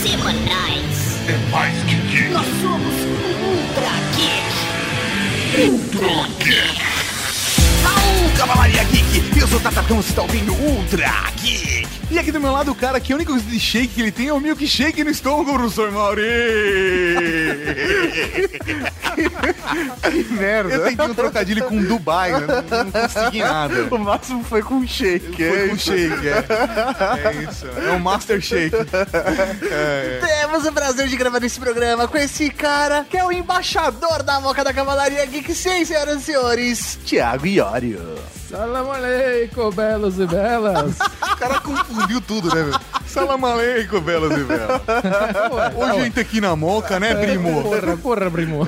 semanais. É mais que geek. Nós somos Ultra Geek. Ultra Geek. Sou o Tatatão, você está ouvindo Ultra Geek! E aqui do meu lado o cara que a única coisa de shake que ele tem é o milkshake no estômago, professor Mauri! Que merda. Eu tentei um trocadilho com Dubai, né? não, não consegui nada. O máximo foi com shake. Foi é com isso. shake, é. É isso. É um Master Shake. É, é. Temos o prazer de gravar esse programa com esse cara que é o embaixador da Moca da Cavalaria Geek, sim, senhoras e senhores, Thiago Iório. Salam aleikum, belos e belas. O cara confundiu tudo, né, velho? Salam aleikum, belas e belas. Hoje a gente aqui na moca, né, primo? Porra, porra, primo.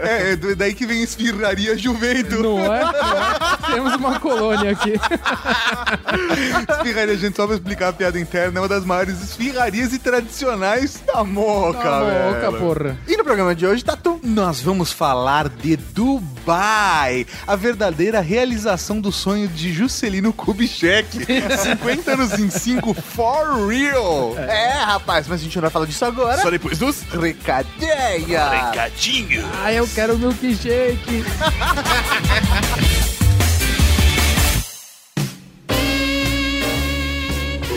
É, é daí que vem esfirraria juvento. Não é? Não é? Temos uma colônia aqui. Esfirraria, gente, só pra explicar a piada interna, é uma das maiores esfirrarias e tradicionais da moca, Tá velho. louca, porra. E no programa de hoje, Tatu, Nós vamos falar de Dubai, a verdadeira realização do sonho de Juscelino Kubitschek. 50 anos em 5, for real. É, rapaz, mas a gente não vai falar disso agora. Só depois dos Recadinha. recadinhos. Ah, eu quero milkshake.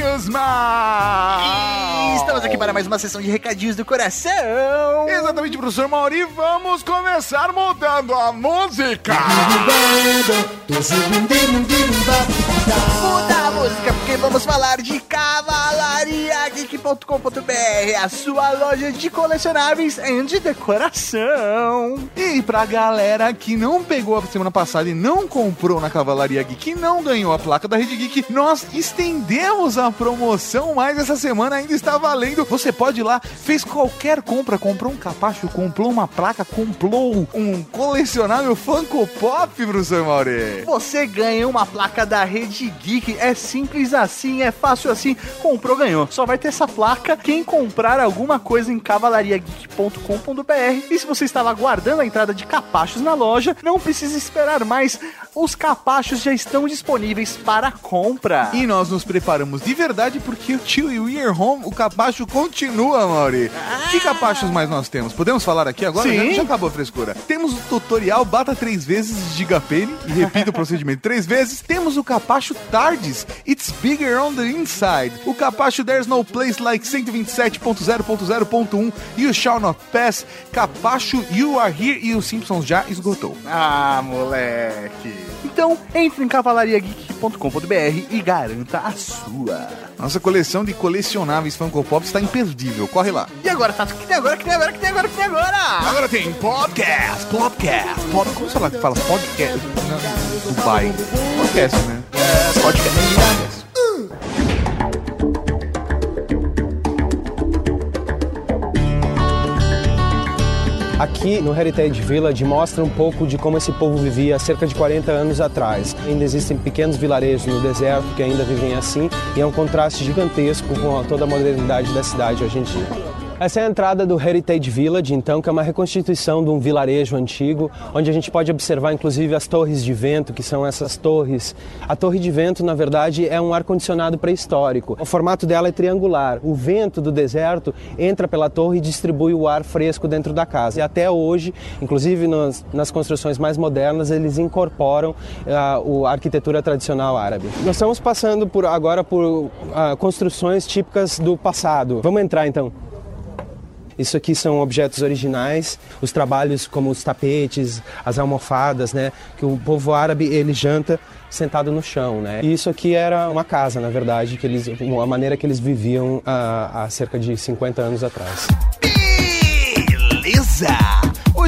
E estamos aqui para mais uma sessão de recadinhos do coração. Exatamente, professor Mauri. Vamos começar mudando a música. Muda a música porque vamos falar de cavalariageek.com.br, a sua loja de colecionáveis e de decoração. E pra galera que não pegou a semana passada e não comprou na Cavalaria Geek, que não ganhou a placa da Rede Geek, nós estendemos a promoção, mas essa semana ainda está valendo. Você pode ir lá, fez qualquer compra, comprou um capacho, comprou uma placa, comprou um colecionável Funko Pop, professor Mauri. Você ganha uma placa da Rede Geek. É simples assim, é fácil assim. Comprou, ganhou. Só vai ter essa placa quem comprar alguma coisa em cavalariageek.com.br. E se você estava aguardando a entrada de capachos na loja, não precisa esperar mais. Os capachos já estão disponíveis para compra. E nós nos preparamos de verdade porque o tio e o Year Home, o capacho continua, Mauri. Que capachos mais nós temos? Podemos falar aqui agora? Sim. Já, já acabou a frescura. Temos o tutorial Bata três vezes Gigapene e repita o procedimento três vezes. Temos o capacho Tardes, It's Bigger on the Inside. O capacho There's No Place Like 127.0.0.1 e o Shall Not Pass. Capacho You Are Here e o Simpsons já esgotou. Ah, moleque. Então, entre em cavalariageek.com.br e garanta a sua. Nossa coleção de colecionáveis Funko Pop está imperdível. Corre lá. E agora, Tato, que tem agora, que tem agora, que tem agora, que tem agora? Agora tem podcast, podcast, pod, como você fala, fala podcast? Não, Dubai. Podcast, né? É, podcast. Aqui no Heritage Village mostra um pouco de como esse povo vivia há cerca de 40 anos atrás. Ainda existem pequenos vilarejos no deserto que ainda vivem assim e é um contraste gigantesco com toda a modernidade da cidade hoje em dia. Essa é a entrada do Heritage Village, então, que é uma reconstituição de um vilarejo antigo, onde a gente pode observar inclusive as torres de vento, que são essas torres. A torre de vento, na verdade, é um ar-condicionado pré-histórico. O formato dela é triangular. O vento do deserto entra pela torre e distribui o ar fresco dentro da casa. E até hoje, inclusive nas, nas construções mais modernas, eles incorporam ah, a arquitetura tradicional árabe. Nós estamos passando por, agora por ah, construções típicas do passado. Vamos entrar então. Isso aqui são objetos originais, os trabalhos como os tapetes, as almofadas, né? Que o povo árabe ele janta sentado no chão, né? E isso aqui era uma casa, na verdade, que eles, a maneira que eles viviam ah, há cerca de 50 anos atrás. Beleza!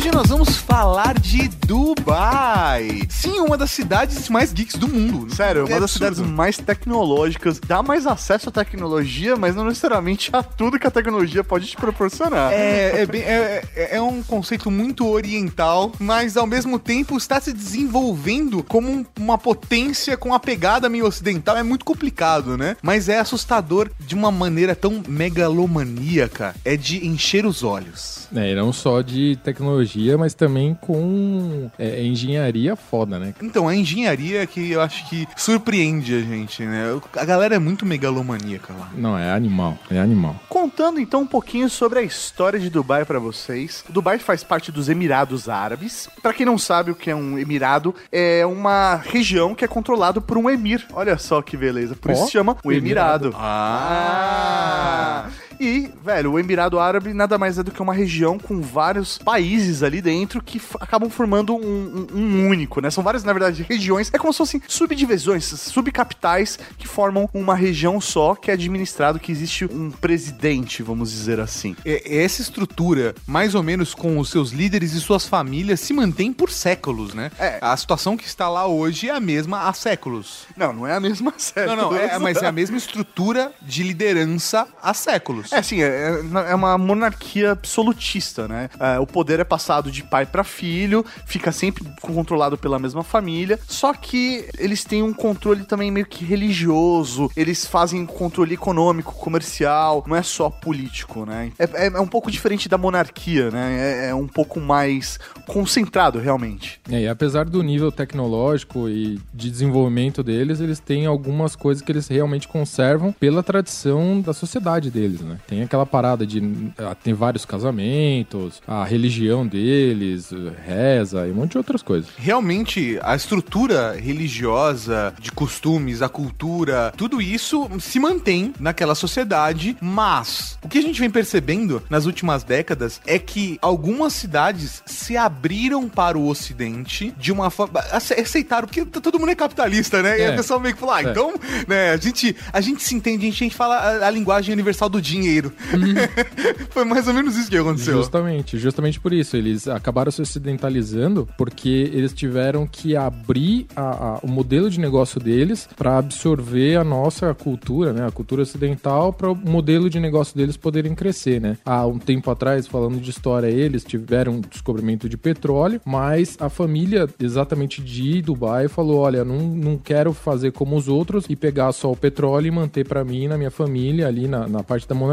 Hoje nós vamos falar de Dubai. Sim, uma das cidades mais geeks do mundo. Sério, uma É das absurdo. cidades mais tecnológicas, dá mais acesso à tecnologia, mas não necessariamente a tudo que a tecnologia pode te proporcionar. É, é, bem- é- é- é um conceito muito oriental, mas ao mesmo tempo está se desenvolvendo como um- uma potência com a pegada meio ocidental. É muito complicado, né? Mas é assustador de uma maneira tão megalomaníaca. É de encher os olhos. É, e não só de tecnologia tecnologia, mas também com é, engenharia foda, né? Então, a engenharia que eu acho que surpreende a gente, né? A galera é muito megalomaníaca lá. Não, é animal, é animal. Contando então um pouquinho sobre a história de Dubai pra vocês. Dubai faz parte dos Emirados Árabes. Pra quem não sabe o que é um emirado, é uma região que é controlado por um emir. Olha só que beleza. Por isso Ó, se chama o Emirado. Emirado. Ah. E, velho, o Emirado Árabe nada mais é do que uma região com vários países ali dentro que acabam formando um, um- um único, né? São várias, na verdade, regiões. É como se fossem subdivisões, subcapitais que formam uma região só que é administrado, que existe um presidente, vamos dizer assim. É- Essa estrutura, mais ou menos com os seus líderes e suas famílias, se mantém por séculos, né? É. A situação que está lá hoje é a mesma há séculos. Não, não é a mesma série. Não, não, é, mas é a mesma estrutura de liderança há séculos. É, assim, é, é uma monarquia absolutista, né? É, o poder é passado de pai pra filho, fica sempre controlado pela mesma família, só que eles têm um controle também meio que religioso, eles fazem controle econômico, comercial, não é só político, né? É, é- é um pouco diferente da monarquia, né? É, é um pouco mais concentrado, realmente. É, e apesar do nível tecnológico e de desenvolvimento deles, eles têm algumas coisas que eles realmente conservam pela tradição da sociedade deles, né? Tem aquela parada de ah, tem vários casamentos, a religião deles, reza e um monte de outras coisas. Realmente, a estrutura religiosa, de costumes, a cultura, tudo isso se mantém naquela sociedade, mas o que a gente vem percebendo nas últimas décadas é que algumas cidades se abriram para o ocidente de uma forma. ace- aceitaram, porque todo mundo é capitalista, né? E É. a pessoa meio que fala, ah, É. então, né, a gente, a gente se entende, a gente, a gente fala a, a linguagem universal do dinheiro. Foi mais ou menos isso que aconteceu. Justamente, justamente por isso. Eles acabaram se ocidentalizando porque eles tiveram que abrir a- a- o modelo de negócio deles para absorver a nossa cultura, né? A cultura ocidental para o modelo de negócio deles poderem crescer, né? Há um tempo atrás, falando de história, eles tiveram descobrimento de petróleo, mas a família exatamente de Dubai falou: olha, não, não quero fazer como os outros e pegar só o petróleo e manter para mim, na minha família, ali na, na parte da monarquia.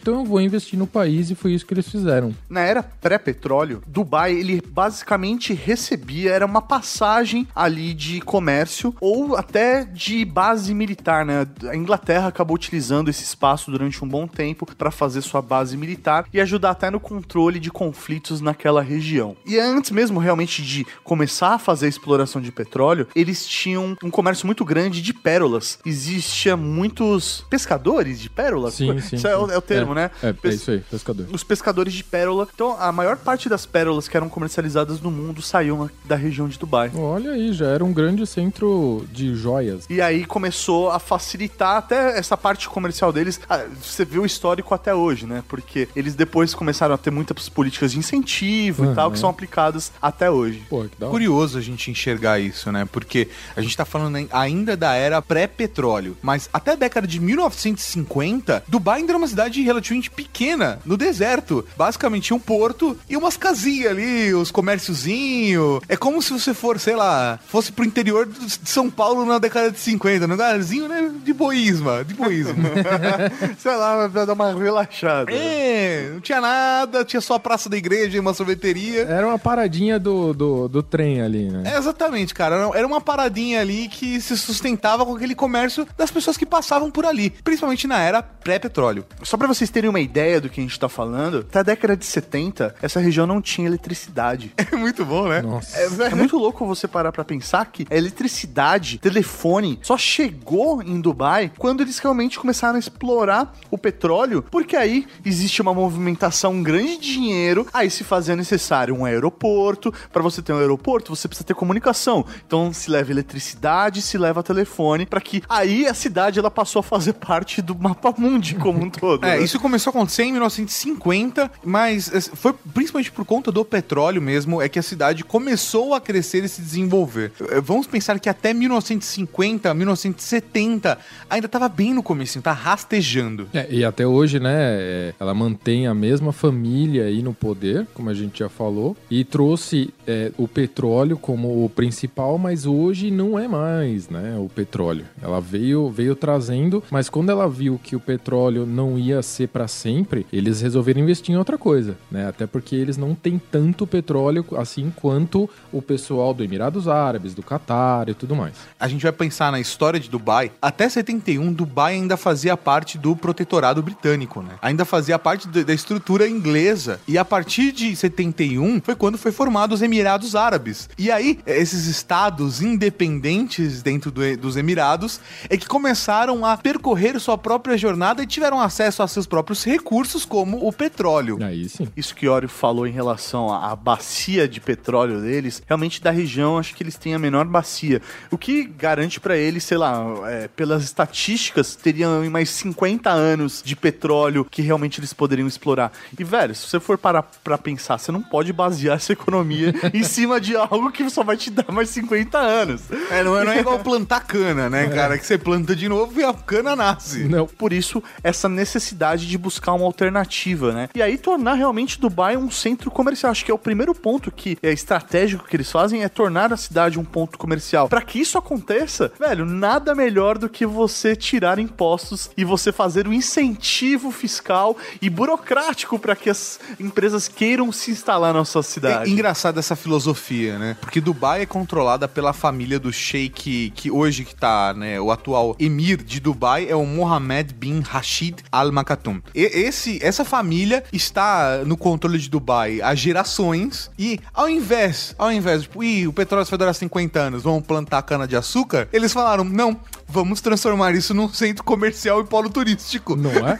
Então eu vou investir no país e foi isso que eles fizeram. Na era pré-petróleo, Dubai, ele basicamente recebia, era uma passagem ali de comércio ou até de base militar, né? A Inglaterra acabou utilizando esse espaço durante um bom tempo para fazer sua base militar e ajudar até no controle de conflitos naquela região. E antes mesmo realmente de começar a fazer a exploração de petróleo, eles tinham um comércio muito grande de pérolas. Existia muitos pescadores de pérolas. Sim, sim. É, o- sim. é o termo, É, né? É, é Pes- isso aí, pescador. os pescadores de pérola. Então, a maior parte das pérolas que eram comercializadas no mundo saíam da região de Dubai. Olha aí, já era um grande centro de joias. E aí começou a facilitar até essa parte comercial deles. Ah, Você vê o histórico até hoje, né? Porque eles depois começaram a ter muitas políticas de incentivo e Uhum. tal, que são aplicadas até hoje. Pô, que da hora. Curioso a gente enxergar isso, né? Porque a gente tá falando ai- ainda da era pré-petróleo, mas até a década de 1950, Dubai ainda era uma cidade relativamente pequena, no deserto. Basicamente tinha um porto e umas casinhas ali, os comérciozinhos. É como se você for, sei lá, fosse pro interior de São Paulo na década de 50, num lugarzinho, né? De boísma, de boísma. Sei lá, vai dar uma relaxada. é, não tinha nada, tinha só a praça da igreja e uma sorveteria. Era uma paradinha do, do, do trem ali, né? É, exatamente, cara. Era- Era uma paradinha ali que se sustentava com aquele comércio das pessoas que passavam por ali, principalmente na era pré-petróleo. Só pra vocês terem uma ideia do que a gente tá falando, até a década de 70, essa região não tinha eletricidade. É muito bom, né? Nossa. É muito louco você parar pra pensar que a eletricidade, telefone, só chegou em Dubai quando eles realmente começaram a explorar o petróleo, porque aí existe uma movimentação grande de dinheiro, aí se fazia necessário um aeroporto, Pra você ter um aeroporto, você precisa ter comunicação. Então se leva eletricidade, se leva telefone, pra que aí a cidade ela passou a fazer parte do mapa mundi como um todo. É, né? isso começou a acontecer em 1950, mas é, foi principalmente por conta do petróleo mesmo, é que a cidade começou a crescer e se desenvolver. É, Vamos pensar que até 1950, 1970, ainda tava bem no começo, tá rastejando. É, e até hoje, né, é, ela mantém a mesma família aí no poder, como a gente já falou, e trouxe é, o petróleo como o principal, mas hoje não é mais, né, o petróleo. Ela veio, veio trazendo, mas quando ela viu que o petróleo não ia ser para sempre, eles resolveram investir em outra coisa, né? Até porque eles não têm tanto petróleo assim quanto o pessoal do Emirados Árabes, do Catar e tudo mais. A gente vai pensar na história de Dubai. Até 71, Dubai ainda fazia parte do protetorado britânico, né? Ainda fazia parte da estrutura inglesa. E a partir de 71 foi quando foi formado os Emirados Árabes. E aí, esses estados independentes dentro do- dos Emirados é que começaram a percorrer sua própria jornada e tiveram acesso a seus próprios recursos, como o petróleo. Aí sim. Isso que Ori falou em relação à, bacia de petróleo deles, realmente da região, acho que eles têm a menor bacia. O que garante pra eles, sei lá, é, pelas estatísticas, teriam mais 50 anos de petróleo que realmente eles poderiam explorar. E, velho, se você for parar pra pensar, você não pode basear essa economia em cima de algo que só vai te dar mais 50 anos. É, não é, não é igual plantar cana, né, cara? Que você planta de novo e a cana nasce. Não. Por isso, essa necessidade de buscar uma alternativa, né? E aí tornar realmente Dubai um centro comercial. Acho que é o primeiro ponto que é estratégico que eles fazem é tornar a cidade um ponto comercial. Pra que isso aconteça, velho, nada melhor do que você tirar impostos e você fazer um incentivo fiscal e burocrático pra que as empresas queiram se instalar na sua É cidade. engraçada essa filosofia, né? Porque Dubai é controlada pela família do sheik que hoje que tá, né, o atual emir de Dubai é o Mohammed bin Rashid Al Maktoum. E- esse essa família está no controle de Dubai há gerações e ao invés, ao invés de, tipo, o petróleo vai durar 50 anos, vamos plantar cana de açúcar, eles falaram: "Não, vamos transformar isso num centro comercial e polo turístico". Não é?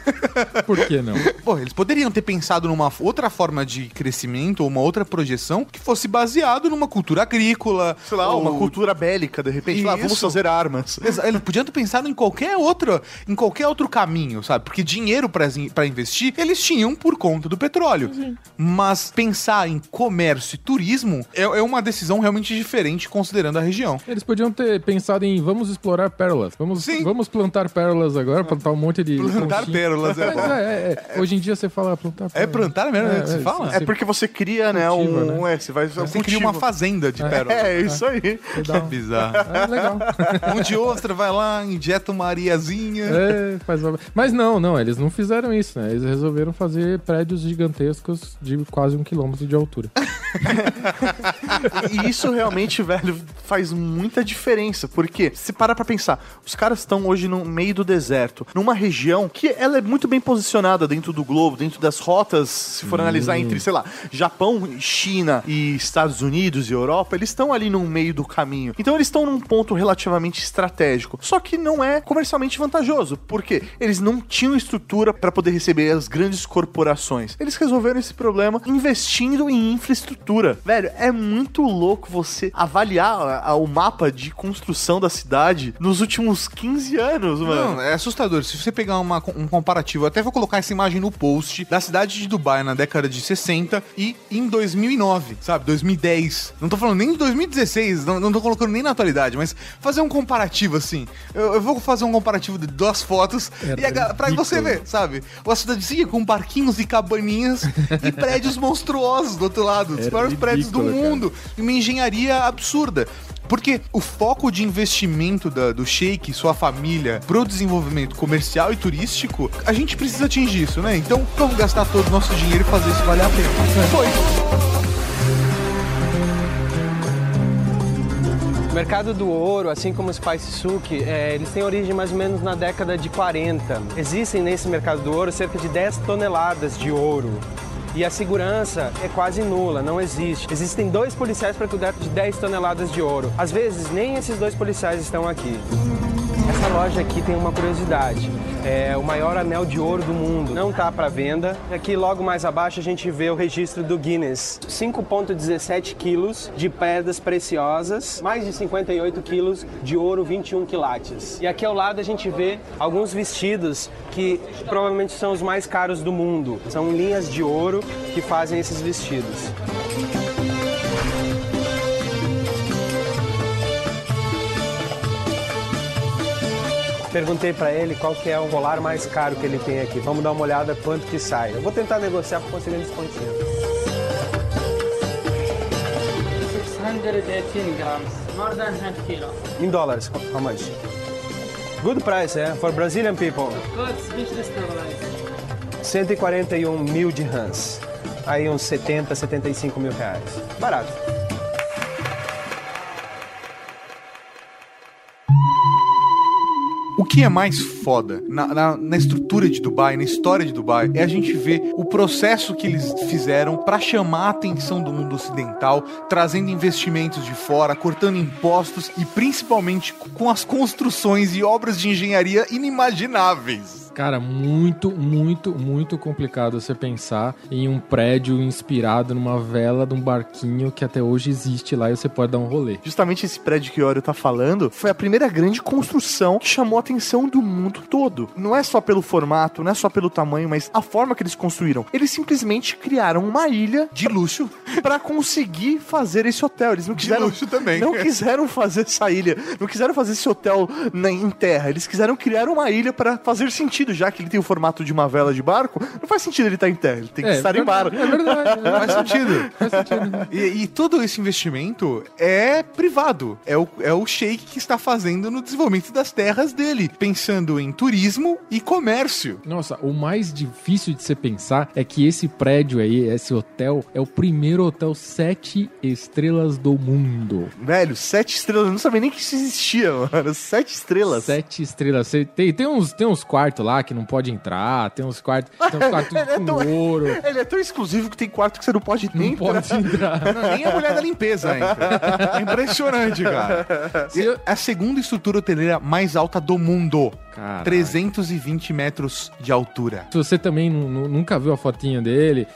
Por que não? Pô, eles poderiam ter pensado numa outra forma de crescimento ou uma outra projeção que fosse baseado numa cultura agrícola. Sei lá, ou- uma cultura bélica, de repente, lá, vamos fazer armas. Eles podiam ter pensado em qualquer outro, em qualquer outro caminho, sabe? Porque dinheiro pra pra investir, eles tinham por conta do petróleo. Mas pensar em comércio e turismo é, é uma decisão realmente diferente considerando a região. Eles podiam ter pensado em vamos explorar pérolas. Vamos, Sim. vamos plantar pérolas agora, plantar um monte de. Plantar conchinha. pérolas, é bom. é, é, é. Hoje em dia você fala plantar É pérolas. plantar mesmo, né, que se fala? É porque você cria, né, Cultiva, um... né? É, você vai... Você cria uma fazenda de pérolas. É, isso aí. Você dá um- Bizarro. É legal. Um de ostra vai lá, injeta uma areiazinha. É, faz uma- Mas não, não, eles não fizeram isso, né? Eles resolveram fazer prédios gigantescos de quase um quilômetro de altura. E isso realmente, velho, faz muita diferença. Porque, se parar pra pensar, os caras estão hoje no meio do deserto, numa região que ela é muito bem posicionada dentro do globo, dentro das rotas, se for analisar entre, sei lá, Japão, China e Estados Unidos e Europa, eles estão ali no meio do caminho. Então eles estão num ponto relativamente estratégico. Só que não é comercialmente vantajoso, porque eles não tinham estrutura para poder receber as grandes corporações. Eles resolveram esse problema investindo em infraestrutura. Velho, é muito louco você avaliar a- a- o mapa de construção da cidade nos últimos 15 anos, mano. Não, é assustador. Se você pegar uma- um comparativo, eu até vou colocar essa imagem no post da cidade de Dubai na década de 60 e em 2009, sabe? 2010. Não tô falando nem de 2016, não, não tô colocando nem na atualidade, mas fazer um comparativo assim. Eu, eu vou fazer um comparativo de duas fotos Era e a, pra você ver, sabe? Uma cidadezinha com parquinhos e cabaninhas e prédios monstruosos do outro lado, os Era maiores prédios do cara. mundo. E uma engenharia absurda. Porque o foco de investimento da- do Sheik e sua família pro desenvolvimento comercial e turístico, a gente precisa atingir isso, né? Então vamos gastar todo o nosso dinheiro e fazer isso valer a pena. Foi. O mercado do ouro, assim como o Spice Souk, é, eles têm origem mais ou menos na década de 40. Existem nesse mercado do ouro cerca de 10 toneladas de ouro. E a segurança é quase nula, não existe. Existem dois policiais para cuidar de 10 toneladas de ouro. Às vezes, nem esses dois policiais estão aqui. Essa loja aqui tem uma curiosidade. É o maior anel de ouro do mundo. Não está para venda. Aqui logo mais abaixo a gente vê o registro do Guinness. 5,17 quilos de pedras preciosas, mais de 58 quilos de ouro 21 quilates. E aqui ao lado a gente vê alguns vestidos que provavelmente são os mais caros do mundo. São linhas de ouro que fazem esses vestidos. Perguntei pra ele qual que é o colar mais caro que ele tem aqui. Vamos dar uma olhada quanto que sai. Eu vou tentar negociar para conseguir um descontinho. 618 grams, more than half kilo. Em dólares, how much? Good price, eh? For Brazilian people. Good, speech destabilized. 141 mil de rãs. Aí uns 70, 75 mil reais. Barato. Que é mais foda na, na- na estrutura de Dubai, na história de Dubai, é a gente ver o processo que eles fizeram pra chamar a atenção do mundo ocidental, trazendo investimentos de fora, cortando impostos e principalmente com as construções e obras de engenharia inimagináveis. Cara, muito, muito, muito complicado você pensar em um prédio inspirado numa vela de um barquinho que até hoje existe lá e você pode dar um rolê. Justamente esse prédio que o Oreo tá falando foi a primeira grande construção que chamou a atenção do mundo todo. Não é só pelo formato, não é só pelo tamanho, mas a forma que eles construíram. Eles simplesmente criaram uma ilha De luxo. pra conseguir fazer esse hotel. Eles não quiseram luxo também. Não quiseram fazer essa ilha, não quiseram fazer esse hotel na, em terra. Eles quiseram criar uma ilha pra fazer sentido, já que ele tem o formato de uma vela de barco. Não faz sentido ele estar em terra, ele tem que estar em mar. É verdade. é Faz sentido. Faz sentido. E, e todo esse investimento é privado. É o, é o Sheik que está fazendo no desenvolvimento das terras dele, pensando em turismo e comércio. Nossa, o mais difícil de você pensar é que esse prédio aí, esse hotel, é o primeiro hotel sete estrelas do mundo. Velho, sete estrelas, eu não sabia nem que isso existia, mano. Sete estrelas. Sete estrelas. Tem, tem, uns, tem uns quartos lá que não pode entrar, tem uns quartos, tem uns quartos É com tão- ouro. Ele é tão exclusivo que tem quarto que você não pode nem Não entrar. pode entrar. Não, nem a mulher da limpeza entra. É impressionante, cara. É a segunda estrutura hoteleira mais alta do mundo. Caralho. 320 metros de altura. Se você também nu- nu- nunca viu a fotinha dele,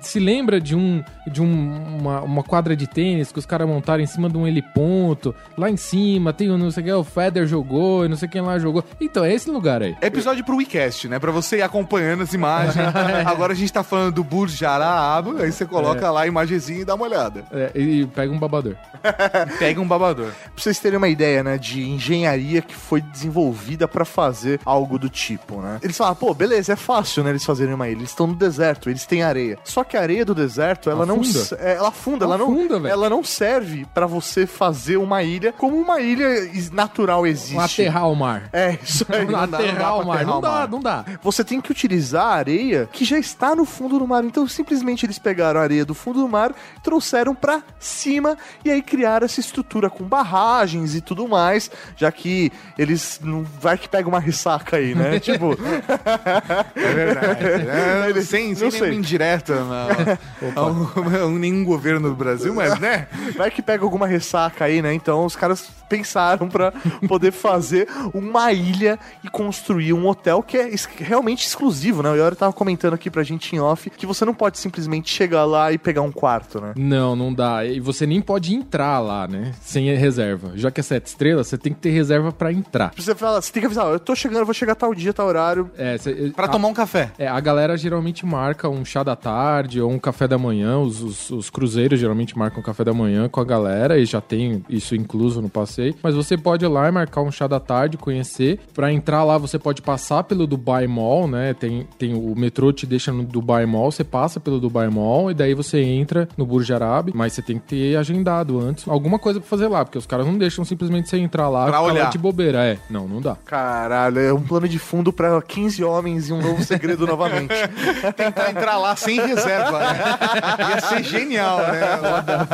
se, lembra de, um, de um- uma, uma quadra de tênis que os caras montaram em cima de um heliponto, lá em cima tem o não sei o que, o Feder jogou e não sei quem lá jogou. Então, é esse lugar aí. É episódio pro WeCast, né? Pra você ir acompanhando as imagens. Agora a gente tá falando do Burj Al Arab, aí você coloca lá a imagenzinha e dá uma olhada. É, e pega um babador. Pega um babador. Pra vocês terem uma ideia, né, de engenharia que foi desenvolvida pra fazer algo do tipo, né? Eles falam, pô, beleza, é fácil, né, eles fazerem uma ilha. Eles estão no deserto, eles têm areia. Só que a areia do deserto, ela não... É, Ela afunda, ela não... Afunda, velho. ela não serve pra você fazer uma ilha como uma ilha natural existe. Aterrar o mar. É, isso aí. Não não dá aterrar o mar. Não dá, não dá. Você tem que utilizar a areia que já está no fundo do mar. Então, simplesmente eles pegaram a areia do fundo do mar, trouxeram pra cima e aí criaram essa estrutura com barragens e tudo mais, já que eles não vai que pega uma ressaca aí, né? tipo, É verdade. É, Ele- sem sem não nenhuma sei. indireta ao- a nenhum governo do Brasil, mas né? vai que pega alguma ressaca aí, né? Então, os caras pensaram pra poder fazer uma ilha e construir um hotel que é realmente exclusivo, né? O Yori tava comentando aqui pra gente em off que você não pode simplesmente chegar lá e pegar um quarto, né? Não, não dá. E você nem pode entrar lá, né? Sem reserva. Já que é sete estrelas, você tem que ter reserva pra entrar. Você fala, você tem que avisar, ó, eu tô chegando, eu vou chegar tal dia, tal horário. É, cê- Pra a- tomar um café. É, a galera geralmente marca um chá da tarde ou um café da manhã. Os, os- os cruzeiros geralmente marcam café da manhã com a galera e já tem isso incluso no passeio. Mas você pode ir lá e marcar um chá da tarde, conhecer. Pra entrar lá, você pode passar pelo Dubai Mall, né? Tem, tem o metrô te deixa no Dubai Mall, você passa pelo Dubai Mall e daí você entra no Burj Arab. Mas você tem que ter agendado antes alguma coisa pra fazer lá, porque os caras não deixam simplesmente você entrar lá Pra e olhar. lá de bobeira. É, não, não dá. Caralho, é um plano de fundo pra 15 homens e um novo segredo novamente. Tentar entrar lá sem reserva, né? Ia ser genial, né?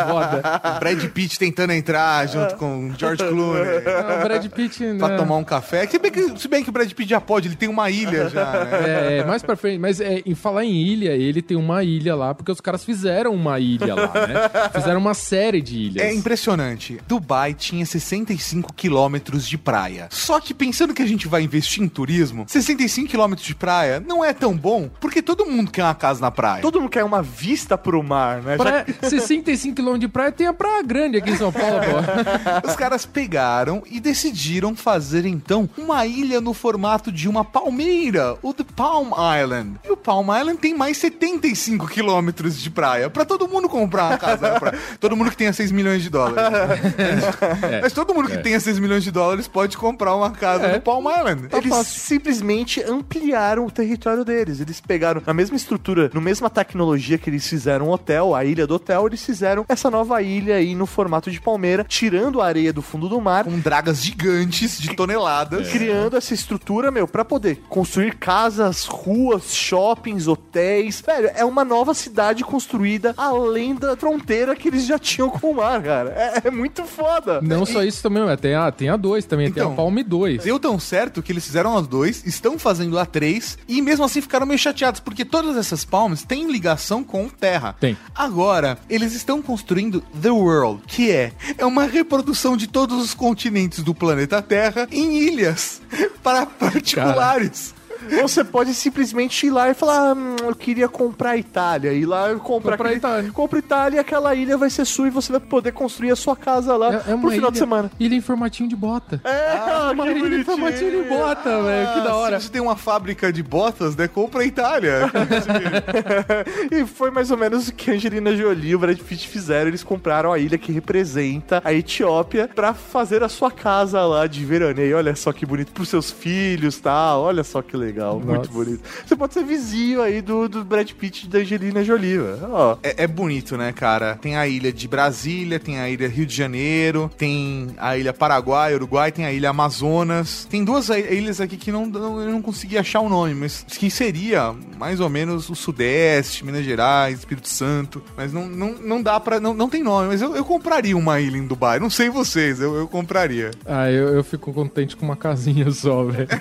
Foda. O Brad Pitt tentando entrar junto com o George Clooney. Não, o Brad Pitt. Pra né? tomar um café. Se bem, que, se bem que o Brad Pitt já pode, ele tem uma ilha já, né? É, é, mais pra frente. Mas é, em falar em ilha, ele tem uma ilha lá, porque os caras fizeram uma ilha lá, né? Fizeram uma série de ilhas. É impressionante. Dubai tinha 65 quilômetros de praia. Só que pensando que a gente vai investir em turismo, 65 quilômetros de praia não é tão bom, porque todo mundo quer uma casa na praia. Todo mundo quer uma vista pro mar, né? Já- Praia, 65 km de praia tem a Praia Grande aqui em São Paulo, pô. Os caras pegaram e decidiram fazer então uma ilha no formato de uma palmeira, o The Palm Island. E o Palm Island tem mais 75 quilômetros de praia pra todo mundo comprar uma casa na praia. Todo mundo que tenha 6 milhões de dólares. Mas todo mundo que tenha 6 milhões de dólares pode comprar uma casa É. no Palm Island. Eles simplesmente ampliaram o território deles. Eles pegaram na mesma estrutura, na mesma tecnologia que eles fizeram o hotel, a ilha do hotel, eles fizeram essa nova ilha aí no formato de palmeira, tirando a areia do fundo do mar, Com dragas gigantes de toneladas. criando essa estrutura, meu, pra poder construir casas, ruas, shoppings, hotéis. Velho, é uma nova cidade construída além da fronteira que eles já tinham com o mar, cara. É, é muito foda. Não só isso também, mas tem a, tem a 2 também, tem Então, a Palme 2. Deu tão certo que eles fizeram as dois, estão fazendo a três e mesmo assim ficaram meio chateados, porque todas essas palmas têm ligação com terra. Tem. Agora, eles estão construindo The World, que é, é uma reprodução de todos os continentes do planeta Terra em ilhas para particulares. Você pode simplesmente ir lá e falar: hum, eu queria comprar a Itália. Ir lá e comprar Comprar a Itália. Compra Itália e aquela ilha vai ser sua e você vai poder construir a sua casa lá É, é pro final ilha, de semana. Ilha em formatinho de bota. É, uma ilha em formatinho de bota, velho. Que da hora. Ah, Se você tem uma fábrica de botas, né? Compra a Itália. e foi mais ou menos o que a Angelina Jolie e o Brad Pitt fizeram. Eles compraram a ilha que representa a Etiópia pra fazer a sua casa lá de veraneio. Olha só que bonito. Pros seus filhos, tá? Olha só que legal. Muito Nossa. bonito. Você pode ser vizinho aí do, do Brad Pitt e da Angelina Jolie. Ó. É, é bonito, né, cara? Tem a ilha de Brasília, tem a ilha Rio de Janeiro, tem a ilha Paraguai, Uruguai, tem a ilha Amazonas. Tem duas ilhas aqui que não, não, eu não consegui achar o nome, mas que seria mais ou menos o Sudeste, Minas Gerais, Espírito Santo. Mas não, não, não dá pra. Não, não tem nome, mas eu, eu compraria uma ilha em Dubai. Não sei vocês, eu, eu compraria. Ah, eu, eu fico contente com uma casinha só, velho.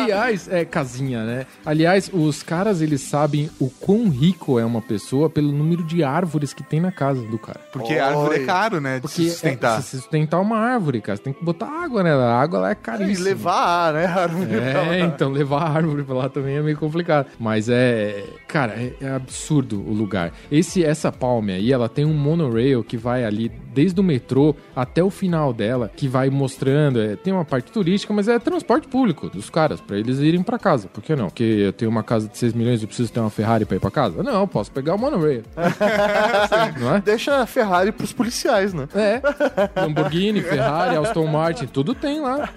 Aliás, é casinha, né? Aliás, os caras, eles sabem o quão rico é uma pessoa pelo número de árvores que tem na casa do cara. Porque Oi. a árvore é caro, né? De Porque se sustentar. É, se sustentar uma árvore, cara, você tem que botar água nela. A água lá é E caríssima. levar, né? É, então levar a árvore pra lá também é meio complicado. Mas é. Cara, é, é absurdo o lugar. Esse, essa palme aí, ela tem um monorail que vai ali desde o metrô até o final dela, que vai mostrando. é, tem uma parte turística, mas é transporte público dos caras, pra eles irem pra casa. Por que não? Porque eu tenho uma casa de 6 milhões e preciso ter uma Ferrari pra ir pra casa? Não, eu posso pegar o monorail. não é? Deixa a Ferrari pros policiais, né? É. Lamborghini, Ferrari, Aston Martin, tudo tem lá.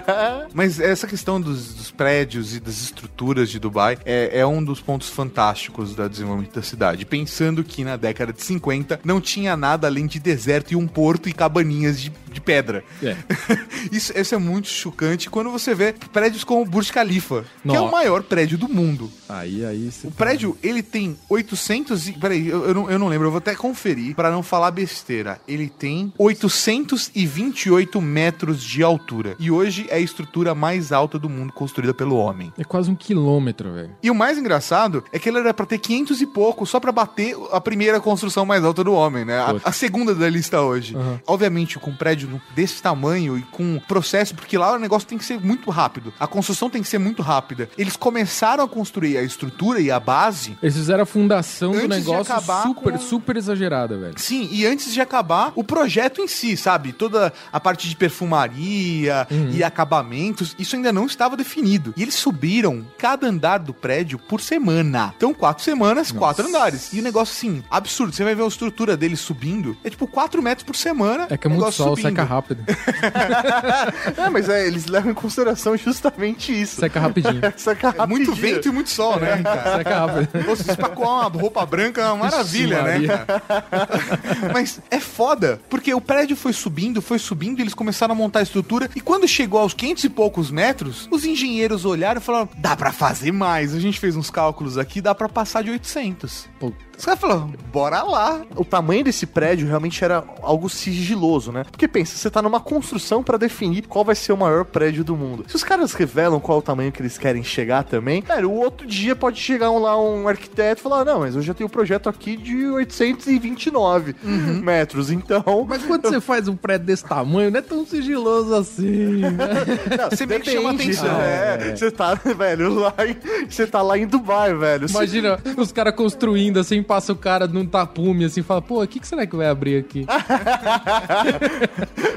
Mas essa questão dos, dos prédios e das estruturas de Dubai é, é um dos pontos fantásticos do desenvolvimento da cidade. Pensando que na década de 50 não tinha nada além de deserto e um porto e cabaninhas de, de pedra. É. Isso, isso é muito chocante quando você vê prédios como Burj Khalifa, que é o maior prédio do mundo. Aí, aí. Você O prédio, ele tem 800 e... Peraí, eu, eu, não, eu não lembro, eu vou até conferir pra não falar besteira. Ele tem 828 metros de altura. E hoje é a estrutura mais alta do mundo construída pelo homem. É quase um quilômetro, velho. E o mais engraçado é que ele era pra ter 500 e pouco, só pra bater a primeira construção mais alta do homem, né? A, a segunda da lista hoje. Aham. Obviamente, com um prédio desse tamanho e com processo, porque lá o negócio tem que ser muito rápido. A construção tem que ser muito rápida. Eles começaram a construir a estrutura e a base Eles fizeram a fundação do Antes de negócio acabar super, com- super exagerada, velho. Sim, e antes de acabar o projeto em si, sabe? Toda a parte de perfumaria Uhum. e acabamentos, isso ainda não estava definido. E eles subiram cada andar do prédio por semana. Então, quatro semanas, quatro andares. E o negócio, assim, absurdo. Você vai ver a estrutura deles subindo. É tipo 4 metros por semana. É que é muito sol, subindo. seca rápido. É, mas é, eles levam em consideração justamente isso. Seca rapidinho. Saca É muito rapidinho. vento e muito sol, né, cara? Seca rápido. Você se uma roupa branca é uma maravilha, né, cara? Mas é foda, porque o prédio foi subindo, foi subindo, e eles começaram a montar a estrutura, e quando chegou aos 500 e poucos metros, os engenheiros olharam e falaram: dá pra fazer mais. A gente fez uns cálculos aqui, dá pra passar de 800. Puta. Os caras falaram: bora lá. O tamanho desse prédio realmente era algo sigiloso, né? Porque pensa, você tá numa construção pra definir qual vai ser o maior prédio do mundo. Se os caras revelam qual é o tamanho que eles querem chegar também, cara, o outro dia pode chegar um, lá um arquiteto e falar: "Não, mas eu já tenho um projeto aqui de 829 metros". Então, Mas quando você faz um prédio desse tamanho, não é tão sigiloso assim, né? não, Você meio que chama atenção. É, você tá, velho, lá em, você tá lá em Dubai, velho. Você- Imagina os caras construindo assim, passa o cara num tapume assim, fala, pô, o que, que será que vai abrir aqui?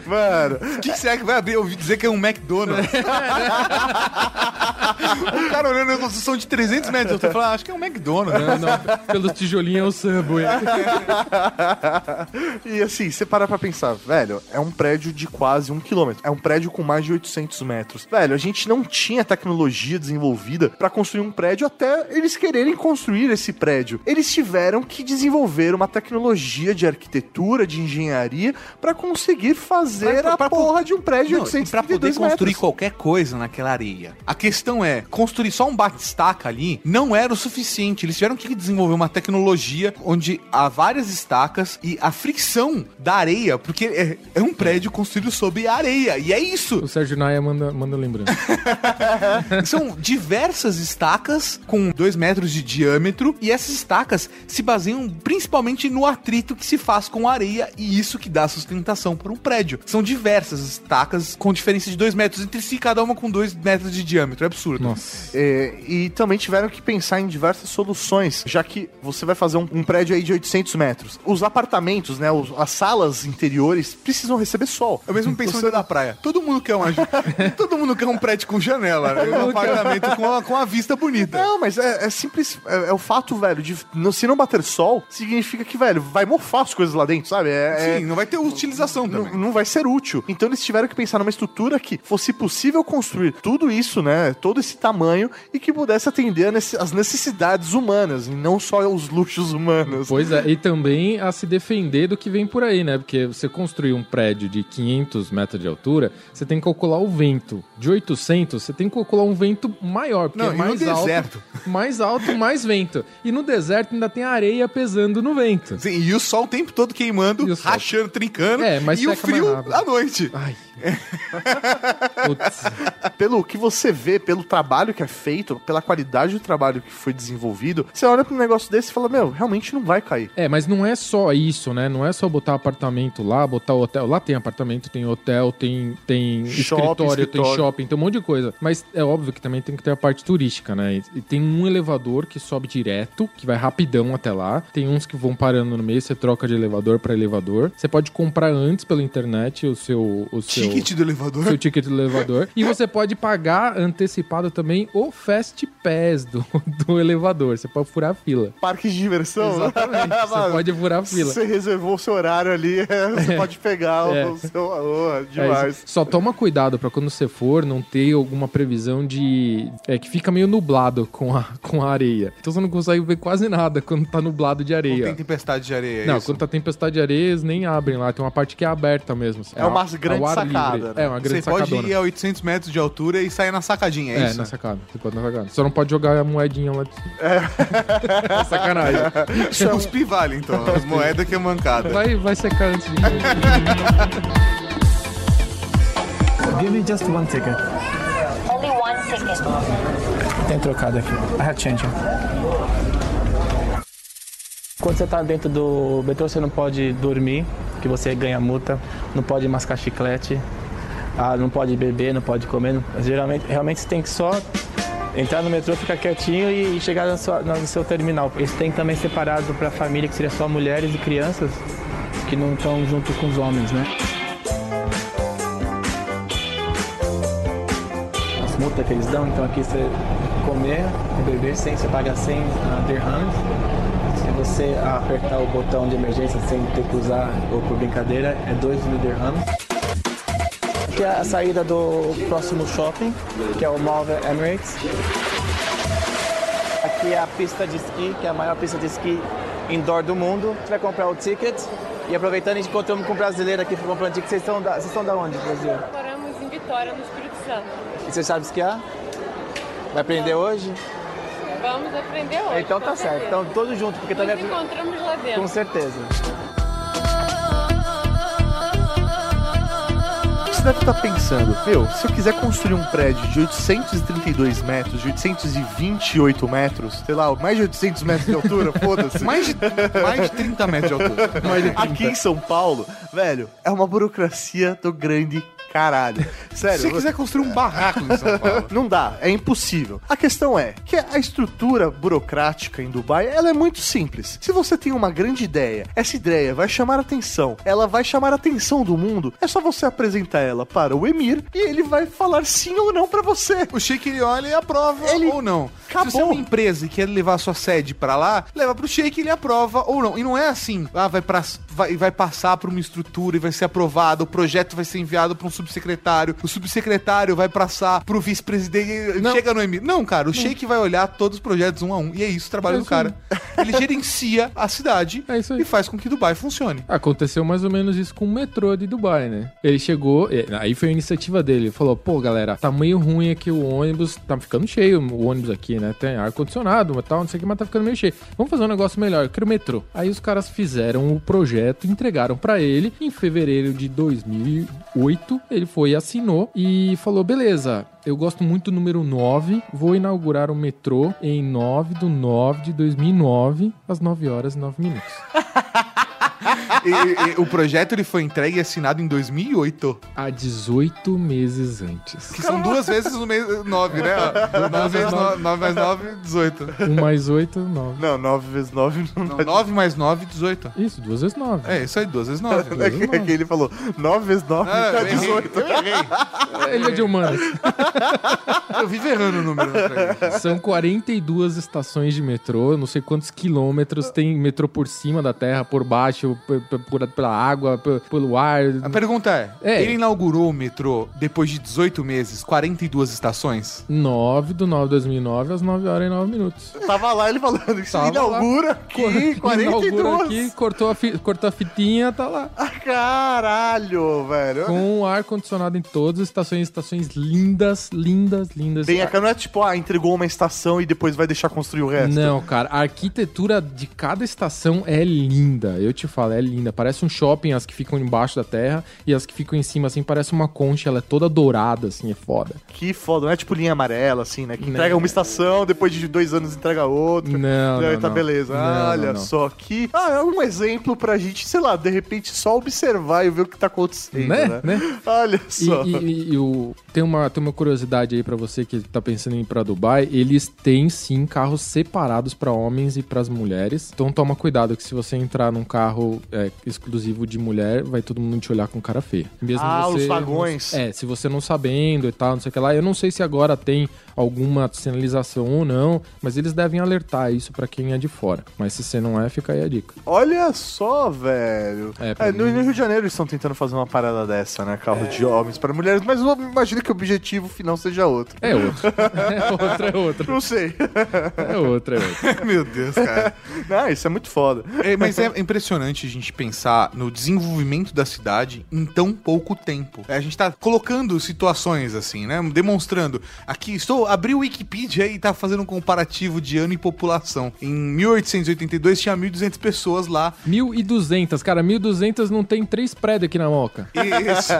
Mano, O que, que será que vai abrir? Eu ouvi dizer que é um McDonald's. o cara olhando a construção de 300 metros, eu tô falando, ah, acho que é um McDonald's. Não, não, pelo tijolinho é o Subway. e assim, você para pra pensar, velho, é um prédio de quase um quilômetro. É um prédio com mais de 800 metros. Velho, a gente não tinha tecnologia desenvolvida pra construir um prédio até eles quererem construir esse prédio. Eles tiveram que desenvolver uma tecnologia de arquitetura, de engenharia, pra conseguir fazer Pra- a pra- porra de um prédio de Não, e pra 832 poder construir metros. qualquer coisa naquela areia A questão é, construir só um bate-estaca ali não era o suficiente. Eles tiveram que desenvolver uma tecnologia onde há várias estacas e a fricção da areia, porque é, é um prédio construído sobre areia. E é isso. O Sérgio Naia manda, manda lembrança. São diversas estacas com 2 metros de diâmetro e essas estacas se baseiam principalmente no atrito que se faz com a areia e isso que dá sustentação para um prédio. São diversas estacas com diferença de 2 metros entre si, cada uma com 2 metros de diâmetro. É absurdo. Nossa. É, e também tiveram que pensar em diversas soluções, já que você vai fazer um, um prédio aí de 800 metros. Os apartamentos, né, os- as salas interiores precisam receber sol. É o mesmo pensamento da praia. Todo mundo quer uma, todo mundo quer um prédio com janela, né? um apartamento com a, com a vista bonita. Não, mas é, é simples. É, é o fato, velho, de não- se não bater sol, significa que, velho, vai mofar as coisas lá dentro, sabe? É, é- Sim, não vai ter utilização não, também. não vai ser útil. Então eles tiveram que pensar numa estrutura que fosse possível construir tudo isso, né? Todo esse tamanho e que pudesse atender as necessidades humanas e não só os luxos humanos. Pois é, e também a se defender do que vem por aí, né? Porque você construir um prédio de 500 metros de altura, você tem que calcular o vento. De 800, você tem que calcular um vento maior, porque Não, é mais alto, deserto? mais alto, mais vento. E no deserto ainda tem areia pesando no vento. Sim, e o sol o tempo todo queimando, rachando, trincando. É, mas e o frio à noite. Ai. Pelo que você vê, pelo trabalho que é feito, pela qualidade do trabalho que foi desenvolvido, você olha pra um negócio desse e fala, meu, realmente não vai cair. É, mas não é só isso, né? Não é só botar apartamento lá, botar hotel. Lá tem apartamento, tem hotel, tem, tem Shopping, escritório, tem escritório. shopping, tem um monte de coisa. Mas é óbvio que também tem que ter a parte turística, né? E tem um elevador que sobe direto, que vai rapidão até lá. Tem uns que vão parando no meio, você troca de elevador pra elevador. Você pode comprar antes pela internet o seu. O seu Ticket do elevador. seu ticket do elevador. E você pode pagar antecipado também o Fast Pass do, do elevador. Você pode furar a fila. Parque de diversão. Exatamente. Você pode furar a fila. Você reservou o seu horário ali, você pode pegar É. o seu. Oh, É demais. isso. Só toma cuidado pra quando você for não ter alguma previsão de. É que fica meio nublado com a, com a areia. Então você não consegue ver quase nada quando tá nublado de Não areia. tem tempestade de areia. é Não, isso? quando tá tempestade de areia, eles nem abrem lá. Tem uma parte que é aberta mesmo. É uma ao- grande ar sacada, livre. né? É, uma grande Você pode sacadona. ir a 800 metros de altura e sair na sacadinha, é, É, isso? na sacada. Você pode na sacada. Só não pode jogar a moedinha lá de cima. É. Sacanagem. Isso é uns vale, então. As moedas que é mancada. Vai, vai secar antes de. Give me just one ticket. Only one ticket. Tem trocado aqui. I have change. Quando você tá dentro do metrô, você não pode dormir, que você ganha multa. Não pode mascar chiclete. Ah, não pode beber, não pode comer. Geralmente, realmente você tem que só entrar no metrô, ficar quietinho e, chegar na sua- no seu terminal. Eles têm também separado para família, que seria só mulheres e crianças, que não estão junto com os homens, né? as multas que eles dão, então aqui você comer beber sem, você paga 100 uh, dirhams. Você apertar o botão de emergência sem ter que usar ou por brincadeira, é 2 mil dirhams. Aqui é a saída do próximo shopping, que é o Mall Emirates. Aqui é a pista de esqui, que é a maior pista de esqui indoor do mundo. A gente vai comprar o ticket e aproveitando a gente encontramos com um brasileiro aqui comprando ticket. Vocês estão da, vocês estão da onde, Brasil? Moramos em Vitória, no Espírito Santo. E você sabe esquiar? Vai aprender hoje? Vamos aprender hoje. Então tá com certo. certeza. Então todos juntos, porque também Nos é... encontramos lá dentro. com certeza. Você deve estar pensando, meu, se eu quiser construir um prédio de 832 metros, de 828 metros, sei lá, mais de 800 metros de altura, foda-se. Mais de, mais de 30 metros de altura. Aqui em São Paulo, velho, é uma burocracia do grande caralho. Sério. Se você quiser construir um barraco em São Paulo. Não dá, é impossível. A questão é que a estrutura burocrática em Dubai, ela é muito simples. Se você tem uma grande ideia, essa ideia vai chamar atenção, ela vai chamar a atenção do mundo, é só você apresentar ela para o emir e ele vai falar sim ou não pra você. O Sheik ele olha e aprova Ele- ou não. Se você é uma empresa e quer levar sua sede pra lá, leva pro Sheik e ele aprova ou não. E não é assim, ah, vai, pra, vai, vai passar pra uma estrutura e vai ser aprovado, o projeto vai ser enviado pra um subsecretário, o subsecretário vai passar pro vice-presidente, Não. chega no EMI. Não, cara, o Sheik vai olhar todos os projetos um a um. E é isso o trabalho É do cara. Ele gerencia a cidade É e faz com que Dubai funcione. Aconteceu mais ou menos isso com o metrô de Dubai, né? Ele chegou, aí foi a iniciativa dele. Ele falou: pô, galera, tá meio ruim aqui o ônibus, tá ficando cheio o ônibus aqui, né? Tem ar-condicionado e tal, não sei o que, mas tá ficando meio cheio. Vamos fazer um negócio melhor, eu quero o metrô. Aí os caras fizeram o projeto, entregaram pra ele. Em fevereiro de 2008, ele foi assinou e falou: beleza. Eu gosto muito do número 9. Vou inaugurar o metrô em 9 do 9 de 2009, às 9 horas e 9 minutos. E- e- o projeto ele foi entregue e assinado em 2008. Há 18 meses antes. Que são duas vezes o mês 9, né? 9 vezes 9, 9 mais 9, 18. 1 mais 8, 9. Não, 9 vezes 9 não Não, 9 mais 9, 18. Isso, duas vezes 9. É, isso aí, duas vezes 9. É que, é que ele falou 9 vezes 9 Ah, errei, 18. eu errei. Ele é de humanas. Eu vivo errando o número. frente. São 42 estações de metrô, não sei quantos quilômetros tem metrô por cima da terra, por baixo, por, por- pela água, por- pelo ar. A pergunta é, É. ele inaugurou o metrô depois de 18 meses, 42 estações? 9 do 9 de 2009 às 9 horas e 9 minutos. Tava lá ele falando que inaugura aqui, 42. Inaugura aqui, cortou a, fi- cortou a fitinha, tá lá. Ah, Caralho, velho. Com ar-condicionado em todas as estações, estações lindas, lindas, lindas. Bem, aqui não é tipo, ah, entregou uma estação e depois vai deixar construir o resto. Não, cara, a arquitetura de cada estação é linda. Eu te falo, é linda. Parece um shopping, as que ficam embaixo da terra e as que ficam em cima, assim, parece uma concha. Ela é toda dourada, assim, é foda. Que foda, não é tipo linha amarela, assim, né? Que entrega uma estação, depois de dois anos entrega outra. Não, E não, tá não. beleza. Não, Olha não, não. só que. Ah, é um exemplo pra gente, sei lá, de repente só observar e ver o que tá acontecendo, Né? né? Né? Olha só. e- e- e o- tem, uma, tem uma curiosidade aí pra você que tá pensando em ir pra Dubai. Eles têm sim carros separados pra homens e pras mulheres. Então toma cuidado que se você entrar num carro é, exclusivo de mulher, vai todo mundo te olhar com cara feia. Mesmo Ah, você os vagões. É, se você não sabendo e tal, não sei o que lá. Eu não sei se agora tem alguma sinalização ou não, mas eles devem alertar isso pra quem é de fora. Mas se você não é, fica aí a dica. Olha só, velho. É, É, no, mim- no Rio de Janeiro eles estão tentando fazer uma parada dessa, né? Carro de homens para mulheres, mas eu imagino que o objetivo final seja outro. É outro. é outro, é outro. Não sei. É outro, é outro. Meu Deus, cara. Não, isso é muito foda. É, mas é impressionante a gente pensar no desenvolvimento da cidade em tão pouco tempo. A gente tá colocando situações assim, né? Demonstrando. Aqui, estou. Abri o Wikipedia e tá fazendo um comparativo de ano e população. Em 1882 tinha 1.200 pessoas lá. 1.200, cara, 1.200 não tem três prédios aqui na Moca. Isso.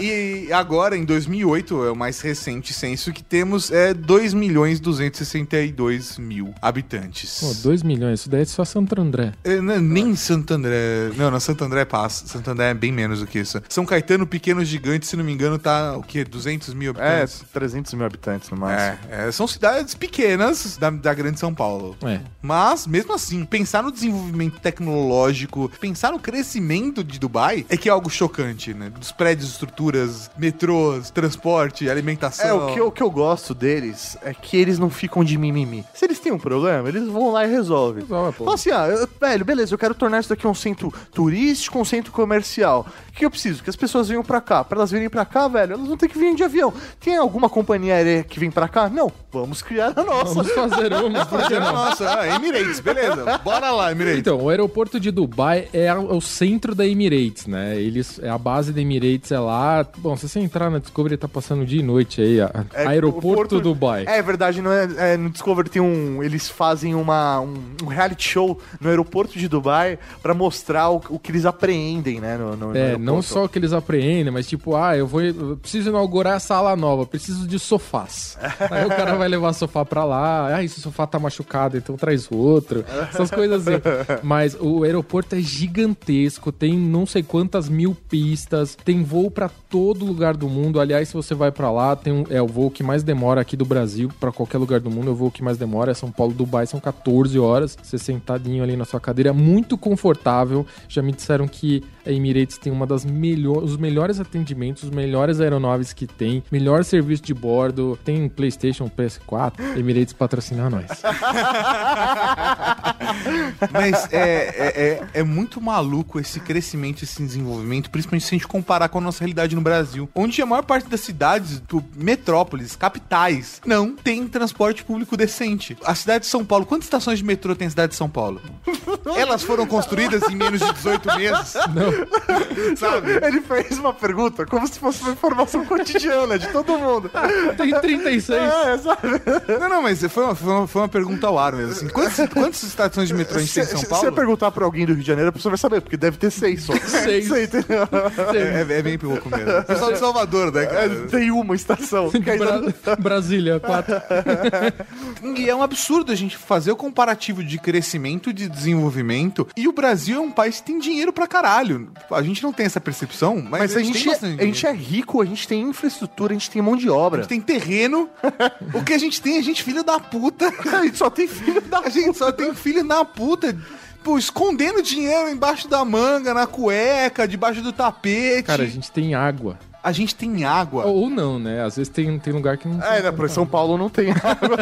E agora, em 2008, é o mais recente censo que temos, é 2 milhões 262 mil habitantes. Pô, 2 milhões, isso daí é só Santo André. É, não, nem Santo André. Não, não, Santo André passa. Santo André é bem menos do que isso. São Caetano, pequeno gigante, se não me engano, tá o quê? 200 mil É, habitantes? 300 mil habitantes no máximo. É, é, são cidades pequenas da, da grande São Paulo. É. Mas, mesmo assim, pensar no desenvolvimento tecnológico, pensar no crescimento de Dubai é que é algo chocante, né? Dos prédios, estruturas, metrôs, transporte, alimentação. É, o que, eu, o que eu gosto deles é que eles não ficam de mimimi. Se eles têm um problema, eles vão lá e resolvem. Resolve, pô. Fala assim, ah, eu- velho, beleza, eu quero tornar isso daqui um centro turístico, um centro comercial. O que eu preciso? Que as pessoas venham pra cá. Pra elas virem pra cá, velho, elas vão ter que vir de avião. Tem alguma companhia aérea que vem pra cá? Não. Vamos criar a nossa. Vamos fazer uma, por que não? Nossa, ah, Emirates, beleza. Bora lá, Emirates. Então, o aeroporto de Dubai é a- o centro da Emirates, né? Eles, é a base da Emirates é lá. Bom, se você entrar na Discovery, tá passando dia e noite aí. a- É, aeroporto Porto- Dubai. É verdade, não é, é, no Discovery tem um. Eles fazem uma, um, um reality show no aeroporto de Dubai pra mostrar o, o que eles apreendem, né? No, no- no É, aeroporto. não só que eles apreendem, mas tipo, ah, eu vou. Eu preciso inaugurar a sala nova, preciso de sofás. Aí o cara vai levar sofá pra lá, ah, esse sofá tá machucado, então traz outro. Essas coisas assim. Mas o aeroporto é gigantesco, tem não sei quantas mil pistas, tem voo pra todo lugar do mundo. Aliás, se você vai pra lá, tem um, é o voo que mais demora aqui do Brasil pra qualquer lugar do mundo. É o voo que mais demora. É São Paulo, Dubai, são 14 horas. Você sentadinho ali na sua cadeira, é muito confortável. Já me disseram que a Emirates tem uma das melhores, os melhores atendimentos, os melhores aeronaves que tem, melhor serviço de bordo, tem PlayStation, PS4. Emirates patrocina nós. Mas é, é, é, é muito maluco esse crescimento, esse desenvolvimento, principalmente se a gente comparar com a nossa realidade no Brasil, onde a maior parte das cidades, metrópoles, capitais, não tem transporte público decente. A cidade de São Paulo, quantas estações de metrô tem a cidade de São Paulo? Elas foram construídas em menos de 18 meses? Não. Sabe? Ele fez uma pergunta como se fosse uma informação cotidiana de todo mundo. Tem 36. É, sabe? Não, não, mas foi uma, foi uma, foi uma pergunta ao ar mesmo. Assim, quantas, quantas estações de metrô a gente tem em São Se Paulo? você perguntar pra alguém do Rio de Janeiro, a pessoa vai saber, porque deve ter seis só. Seis. Sei, entendeu? É, é, é bem pouco mesmo. Pessoal de Salvador, né, cara? É, tem uma estação. Bra- Brasília, 4. E é um absurdo a gente fazer o comparativo de crescimento e de desenvolvimento. E o Brasil é um país que tem dinheiro pra caralho. A gente não tem essa percepção, mas, Mas a gente, tem é, a gente é rico, a gente tem infraestrutura, a gente tem mão de obra. A gente tem terreno. o que a gente tem, a gente filho da puta. A gente só tem filho da A gente só tem filho da puta. Pô, escondendo dinheiro embaixo da manga, na cueca, debaixo do tapete. Cara, a gente tem água. A gente tem água. Ou não, né? Às vezes tem, tem lugar que não É, né, pra São Paulo não tem água.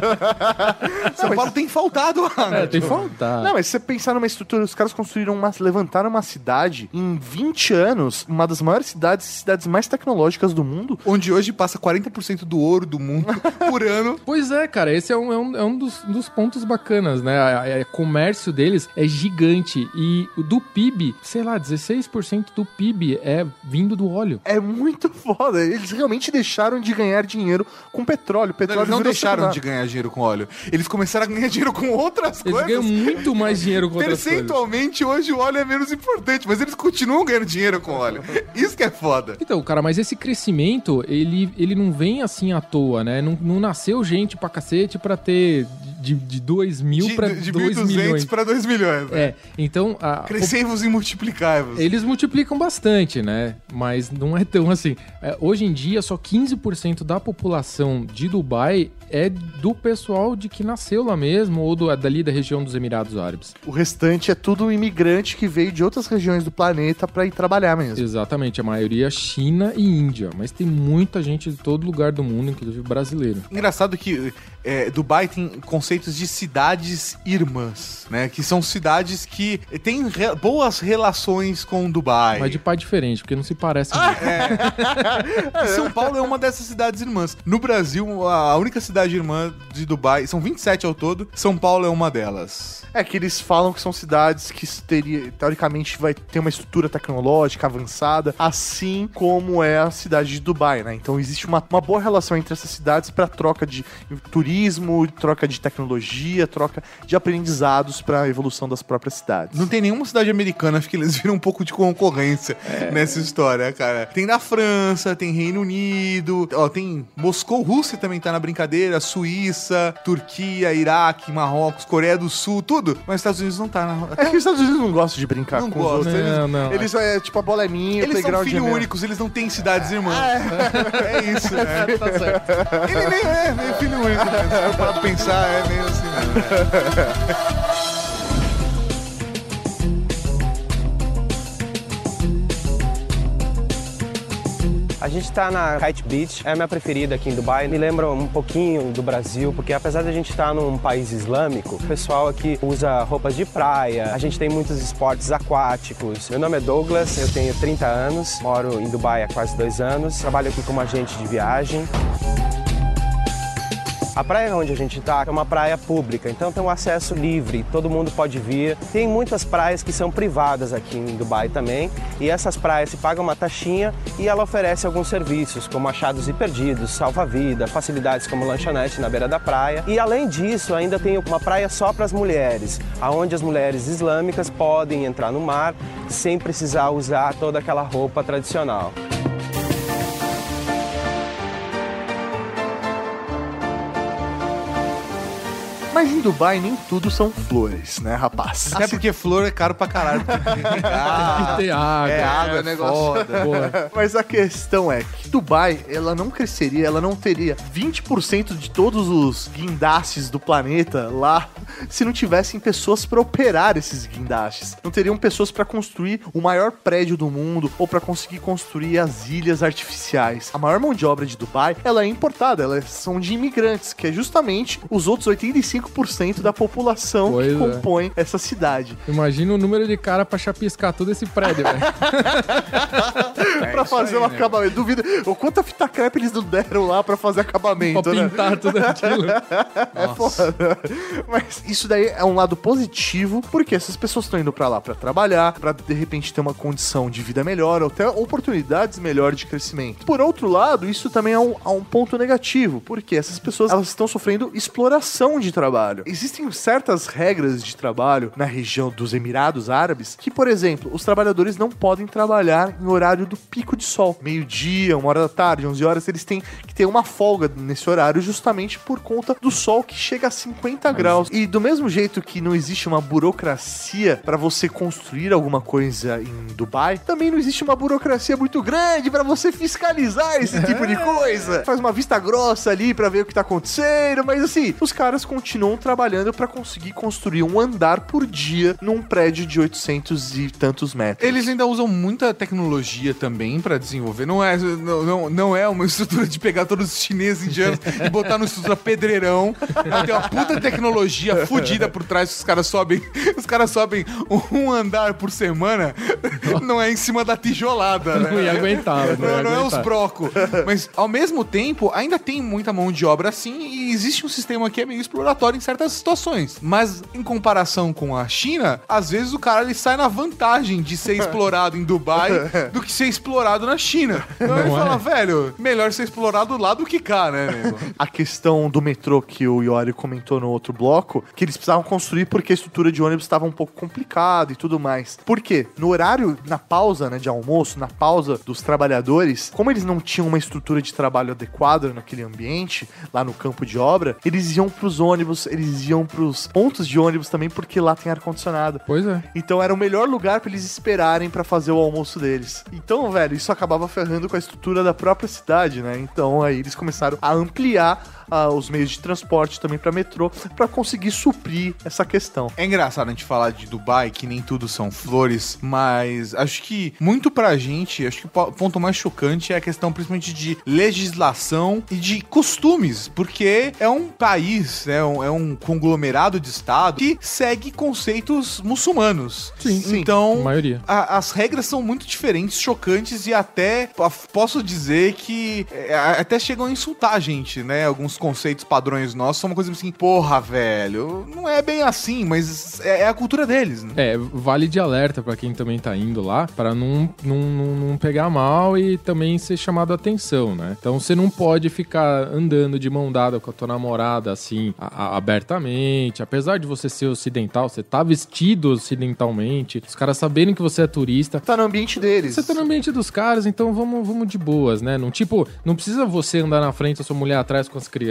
São Paulo tem faltado água. É, tem que faltar. Não, mas se você pensar numa estrutura, os caras construíram uma. levantaram uma cidade em 20 anos, uma das maiores cidades, cidades mais tecnológicas do mundo. Onde hoje passa 40% do ouro do mundo por ano. Pois é, cara, esse é um, é um, é um dos, dos pontos bacanas, né? O comércio deles é gigante e o do PIB, sei lá, 16% do PIB é vindo do óleo. É muito foda. Eles realmente deixaram de ganhar dinheiro com petróleo. Petróleo Eles não deixaram de ganhar dinheiro com óleo. Eles começaram a ganhar dinheiro com outras Eles coisas. ganham muito mais dinheiro com outras coisas. Percentualmente, hoje o óleo é menos importante, mas eles continuam ganhando dinheiro com óleo. Isso que é foda. Então, cara, mas esse crescimento, ele, ele não vem assim à toa, né? Não, não nasceu gente pra cacete pra ter de, de 2 mil De, pra de 2 1.200 milhões. para 2 milhões. né? É, então... A, Crescei-vos e multiplicai-vos. Eles multiplicam bastante, né? Mas não é tão assim. É, hoje em dia, só 15% da população de Dubai é do pessoal de que nasceu lá mesmo, ou do, dali da região dos Emirados Árabes. O restante é tudo imigrante que veio de outras regiões do planeta pra ir trabalhar mesmo. Exatamente, a maioria é China e Índia, mas tem muita gente de todo lugar do mundo, inclusive brasileiro. Engraçado que é, Dubai tem conceitos de cidades irmãs, né? Que são cidades que têm re- boas relações com Dubai. Mas de pai diferente, porque não se parece muito. E São Paulo é uma dessas cidades irmãs. No Brasil, a única cidade irmã de Dubai, são 27 ao todo, São Paulo é uma delas. É que eles falam que são cidades que teria, teoricamente vai ter uma estrutura tecnológica avançada, assim como é a cidade de Dubai, né? Então existe uma, uma boa relação entre essas cidades para troca de turismo, troca de tecnologia, troca de aprendizados para a evolução das próprias cidades. Não tem nenhuma cidade americana, acho que eles viram um pouco de concorrência nessa história, cara. Tem da França, tem Reino Unido, ó, tem Moscou, Rússia também tá na brincadeira, Suíça, Turquia, Iraque, Marrocos, Coreia do Sul, tudo. Mas os Estados Unidos não tá na. É que os Estados Unidos não gostam de brincar Não com os outros. Eles, Não, não. eles é tipo a bola é minha, Eles são é filhos únicos, eles não têm cidades irmãs. É, isso, né? Tá certo. Ele nem é meio filho único, né? Se for parar pra pensar, é meio assim. né? gente tá na Kite Beach, é a minha preferida aqui em Dubai. Me lembra um pouquinho do Brasil, porque apesar de a gente estar num país islâmico, o pessoal aqui usa roupas de praia, a gente tem muitos esportes aquáticos. Meu nome é Douglas, eu tenho 30 anos, moro em Dubai há quase dois anos, trabalho aqui como agente de viagem. A praia onde a gente está é uma praia pública, então tem um acesso livre, todo mundo pode vir. Tem muitas praias que são privadas aqui em Dubai também, e essas praias se pagam uma taxinha e ela oferece alguns serviços, como achados e perdidos, salva-vida, facilidades como lanchonete na beira da praia. E além disso, ainda tem uma praia só para as mulheres, aonde as mulheres islâmicas podem entrar no mar sem precisar usar toda aquela roupa tradicional. Mas em Dubai nem tudo são flores, né, rapaz? Até porque flor é caro pra caralho. Tem que Tem que ter água. É água, é negócio. Foda. Boa. Mas a questão é que Dubai, ela não cresceria, ela não teria 20% de todos os guindastes do planeta lá se não tivessem pessoas para operar esses guindastes. Não teriam pessoas para construir o maior prédio do mundo ou para conseguir construir as ilhas artificiais. A maior mão de obra de Dubai, ela é importada, elas são de imigrantes, que é justamente os outros 85% da população Pois que é. compõe essa cidade. Imagina o número de cara pra chapiscar todo esse prédio, velho. pra fazer o acabamento. Duvido. O quanta fita crepe eles não deram lá pra fazer acabamento, pra né? pintar tudo aquilo. É foda. Mas isso daí é um lado positivo, porque essas pessoas estão indo pra lá pra trabalhar, pra de repente ter uma condição de vida melhor, ou até oportunidades melhores de crescimento. Por outro lado, isso também é um, é um ponto negativo, porque essas pessoas elas estão sofrendo exploração de trabalho. Existem certas regras de trabalho na região dos Emirados Árabes que, por exemplo, os trabalhadores não podem trabalhar em horário do pico de sol. Meio-dia, uma hora da tarde, 11 horas, eles têm que ter uma folga nesse horário justamente por conta do sol que chega a 50 graus. E do mesmo jeito que não existe uma burocracia para você construir alguma coisa em Dubai, também não existe uma burocracia muito grande para você fiscalizar esse tipo de coisa. Faz uma vista grossa ali para ver o que tá acontecendo, mas assim, os caras continuam trabalhando para conseguir construir um andar por dia num prédio de 800 e tantos metros. Eles ainda usam muita tecnologia também pra desenvolver. Não é, não, não, não é uma estrutura de pegar todos os chineses indianos e botar numa estrutura pedreirão. Não, tem uma puta tecnologia fodida por trás que os caras sobem. Os caras sobem um andar por semana. Não é em cima da tijolada, né? Não ia aguentar, não ia Não, não é os aguentar. brocos. Mas, ao mesmo tempo, ainda tem muita mão de obra assim e existe um sistema que é meio exploratório em certas situações. Mas, em comparação com a China, às vezes o cara ele sai na vantagem de ser explorado em Dubai do que ser explorado na China. Então ele Não é? fala, velho, melhor ser explorado lá do que cá, né, nego? a questão do metrô que o Iori comentou no outro bloco, que eles precisavam construir porque a estrutura de ônibus estava um pouco complicada e tudo mais. Por quê? No horário, na pausa né, de almoço, na pausa dos trabalhadores, como eles não tinham uma estrutura de trabalho adequada naquele ambiente, lá no campo de obra, eles iam pros ônibus, eles iam pros pontos de ônibus também, porque lá tem ar-condicionado. Pois é. Então era o melhor lugar pra eles esperarem pra fazer o almoço deles. Então, velho, isso acabava ferrando com a estrutura da própria cidade, né? Então aí eles começaram a ampliar ah, os meios de transporte também pra metrô pra conseguir suprir essa questão. É engraçado a gente falar de Dubai, que nem tudo são flores, mas acho que muito pra gente, acho que o po- ponto mais chocante é a questão principalmente de legislação e de costumes, porque é um país, é um, é um conglomerado de estado que segue conceitos muçulmanos. Sim, sim. Então, A maioria. a- as regras são muito diferentes, chocantes e até po- posso dizer que é, até chegam a insultar a gente, né? Alguns conceitos padrões nossos são uma coisa assim, porra, velho, não é bem assim, mas é, é a cultura deles, né? É, vale de alerta pra quem também tá indo lá, pra não, não, não, não pegar mal e também ser chamado a atenção, né? Então você não pode ficar andando de mão dada com a tua namorada assim, a- a- abertamente. Apesar de você ser ocidental, você tá vestido ocidentalmente, os caras saberem que você é turista. Tá no ambiente deles. Você tá no ambiente dos caras, então vamos, vamos de boas, né? Não, tipo, não precisa você andar na frente, a sua mulher atrás com as crianças,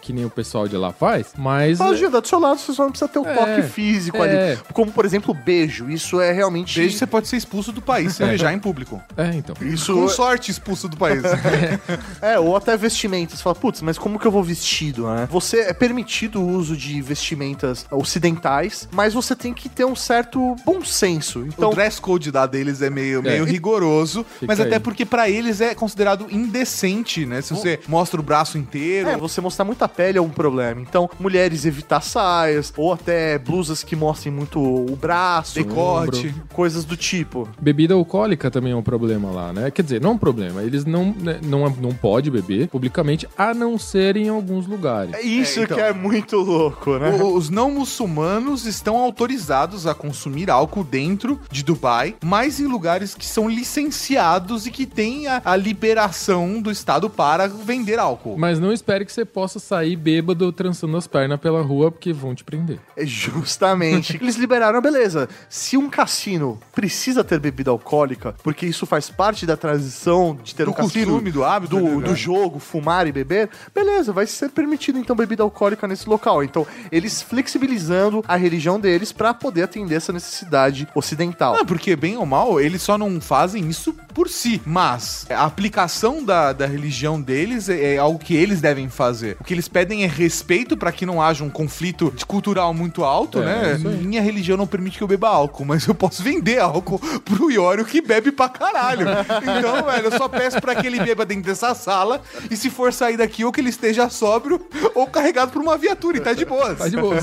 que nem o pessoal de lá faz, mas. Pode andar do seu lado, você só não precisa ter o É, toque físico é. ali. Como, por exemplo, beijo. Isso é realmente. Desde você pode ser expulso do país, se beijar em público. É, então. Isso Com sorte, expulso do país. É, ou até vestimentas. Você fala, putz, mas como que eu vou vestido, né? Você é permitido o uso de vestimentas ocidentais, mas você tem que ter um certo bom senso. Então, o dress code da deles é meio, meio É. rigoroso, mas Fica até aí. porque pra eles é considerado indecente, né? Se você mostra o braço inteiro. É, você mostrar muita pele é um problema. Então, mulheres evitar saias, ou até blusas que mostrem muito o braço, Decote. ombro, coisas do tipo. Bebida alcoólica também é um problema lá, né? Quer dizer, não é um problema. Eles não, né, não, não pode beber publicamente, a não ser em alguns lugares. É isso É, então. que é muito louco, né? Os não muçulmanos estão autorizados a consumir álcool dentro de Dubai, mas em lugares que são licenciados e que têm a, a liberação do Estado para vender álcool. Mas não espere que você possa sair bêbado trançando as pernas pela rua, porque vão te prender. É justamente. Eles liberaram, beleza. Se um cassino precisa ter bebida alcoólica, porque isso faz parte da transição de ter Do um cassino, costume, do hábito, do, né? do jogo, fumar e beber, beleza, vai ser permitido então bebida alcoólica nesse local. Então, eles flexibilizando a religião deles pra poder atender essa necessidade ocidental. Não, porque bem ou mal, eles só não fazem isso por si. Mas a aplicação da, da religião deles é, é algo que eles devem fazer. O que eles pedem é respeito pra que não haja um conflito de cultural muito alto, É, né? aí. Minha religião não permite que eu beba álcool, mas eu posso vender álcool pro Iório que bebe pra caralho. Então, velho, eu só peço pra que ele beba dentro dessa sala e se for sair daqui, ou que ele esteja sóbrio ou carregado por uma viatura e tá de boas. Tá de boa.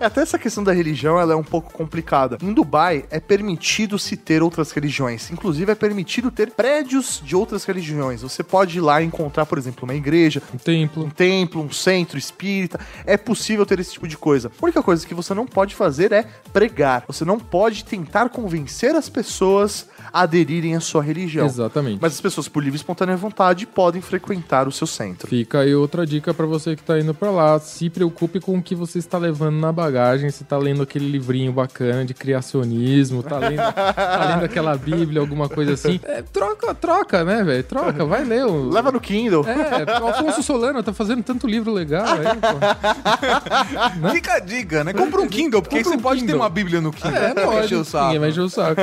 Até essa questão da religião ela é um pouco complicada. Em Dubai é permitido se ter outras religiões. Inclusive é permitido ter prédios de outras religiões. Você pode ir lá e encontrar, por exemplo, uma igreja, Um templo. um templo, um centro espírita. É possível ter esse tipo de coisa. A única coisa que você não pode fazer é pregar. Você não pode tentar convencer as pessoas aderirem à sua religião. Exatamente. Mas as pessoas, por livre e espontânea vontade, podem frequentar o seu centro. Fica aí outra dica pra você que tá indo pra lá. Se preocupe com o que você está levando na bagagem. Se tá lendo aquele livrinho bacana de criacionismo, tá lendo, tá lendo aquela bíblia, alguma coisa assim. É, troca, troca, né, velho? Troca, vai ler. o- Leva no Kindle. É, o Afonso Solano tá fazendo tanto livro legal aí, pô. Fica a dica, né? Compra um Kindle, porque aí você um pode ter Kindle. uma bíblia no Kindle. É, pode. o saco. Ninguém vai encher o saco.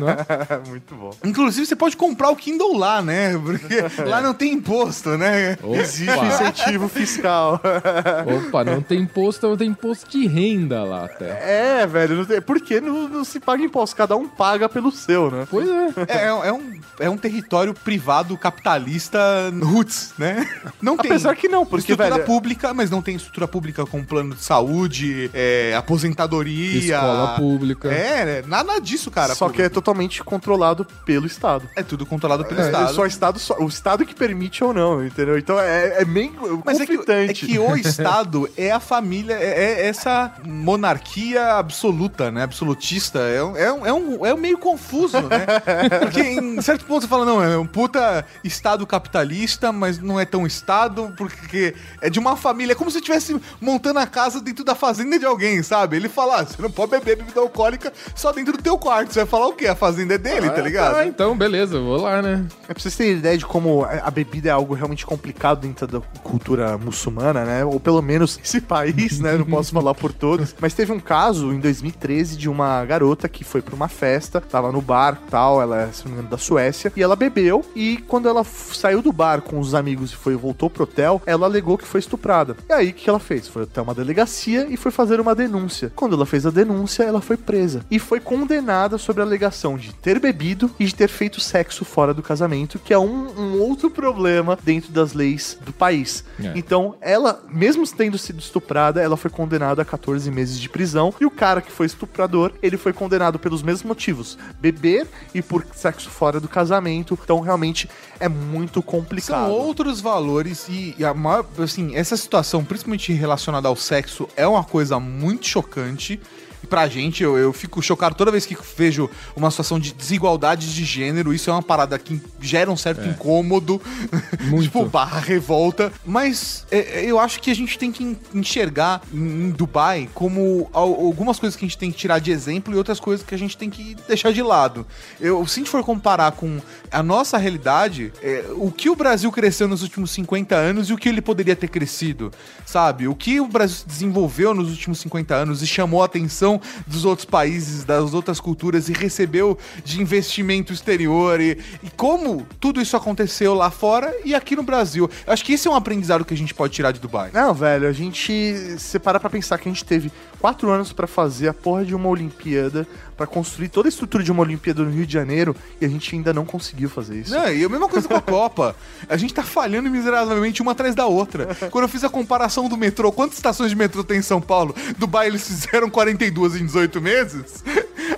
Não é? Muito bom. Inclusive, você pode comprar o Kindle lá, né? Porque lá não tem imposto, né? Existe Opa. incentivo fiscal. Opa, não tem imposto, não tem imposto de renda lá até. É, velho, não tem, porque não, não se paga imposto, cada um paga pelo seu, né? Pois é. É, é um, é um território privado capitalista roots, né? Não tem. Apesar que não, porque, estrutura velho, pública, mas não tem estrutura pública com plano de saúde, é, aposentadoria. Escola pública. É, né? nada disso, cara. só que é totalmente controlado pelo Estado. É tudo controlado pelo É, Estado. Só o Estado, só- o Estado que permite ou não, entendeu? Então é, é meio Mas é que, é conflitante. que o Estado é a família, é, é essa monarquia absoluta, né? Absolutista. É, um- é, um, é, um, é um meio confuso, né? Porque em certo ponto você fala, não, é um puta Estado capitalista, mas não é tão Estado, porque é de uma família. É como se estivesse montando a casa dentro da fazenda de alguém, sabe? Ele fala, ah, você não pode beber bebida alcoólica só dentro do teu quarto. Você vai falar o quê? A fazenda é dele, tá ligado? Ah, então, beleza, vou lá, né? É pra vocês terem ideia de como a bebida é algo realmente complicado dentro da cultura muçulmana, né? Ou pelo menos esse país, né? Não posso falar por todos. Mas teve um caso em 2013 de uma garota que foi pra uma festa, tava no bar tal, ela é, se não me engano, da Suécia, e ela bebeu. E quando ela saiu do bar com os amigos e foi voltou pro hotel, ela alegou que foi estuprada. E aí, o que ela fez? Foi até uma delegacia e foi fazer uma denúncia. Quando ela fez a denúncia, ela foi presa. E foi condenada sobre a alegação de ter bebido e de ter feito sexo fora do casamento, que é um, um outro problema dentro das leis do país. É. Então, ela, mesmo tendo sido estuprada, ela foi condenada a 14 meses de prisão. E o cara que foi estuprador, ele foi condenado pelos mesmos motivos: beber e por sexo fora do casamento. Então, realmente, é muito complicado. São outros valores e, e a maior, assim, essa situação, principalmente relacionada ao sexo, é uma coisa muito chocante. E pra gente, eu, eu fico chocado toda vez que vejo uma situação de desigualdade de gênero. Isso é uma parada que gera um certo incômodo, Muito. tipo, barra revolta. Mas é, é, eu acho que a gente tem que en- enxergar em, Dubai como al- algumas coisas que a gente tem que tirar de exemplo e outras coisas que a gente tem que deixar de lado. Eu, se a gente for comparar com a nossa realidade, é, o que o Brasil cresceu nos últimos 50 anos e o que ele poderia ter crescido, sabe? O que o Brasil se desenvolveu nos últimos 50 anos e chamou a atenção dos outros países, das outras culturas e recebeu de investimento exterior e, e como tudo isso aconteceu lá fora e aqui no Brasil. Eu acho que esse é um aprendizado que a gente pode tirar de Dubai. Não, velho, a gente separa pra pensar que a gente teve quatro anos pra fazer a porra de uma Olimpíada, pra construir toda a estrutura de uma Olimpíada no Rio de Janeiro e a gente ainda não conseguiu fazer isso. Não, e a mesma coisa com a Copa. A gente tá falhando miseravelmente uma atrás da outra. Quando eu fiz a comparação do metrô, quantas estações de metrô tem em São Paulo? Dubai eles fizeram 42 em 18 meses.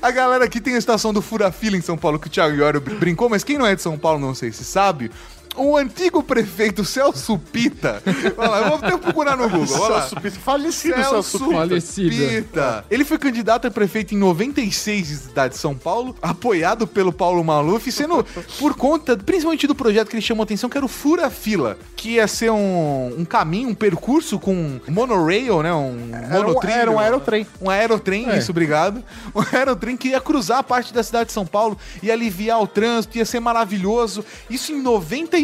A galera aqui tem a estação do Fura-Fila em São Paulo, que o Thiago Ioro br- brincou, mas quem não é de São Paulo, não sei se sabe. O antigo prefeito Celso Pita. Olha lá, eu vou até procurar no Google. Olha lá. Celso Pita, falecido Celso Pita. Falecido. Pita. Ele foi candidato a prefeito em 96 de cidade de São Paulo, apoiado pelo Paulo Maluf, sendo por conta, principalmente do projeto que ele chamou atenção, que era o Fura Fila, que ia ser um, um caminho, um percurso com monorail, né? Um Era um, monotrilho. era um aerotrem. Um aerotrem, É. isso, obrigado. Um aerotrem que ia cruzar a parte da cidade de São Paulo, ia aliviar o trânsito, ia ser maravilhoso. Isso em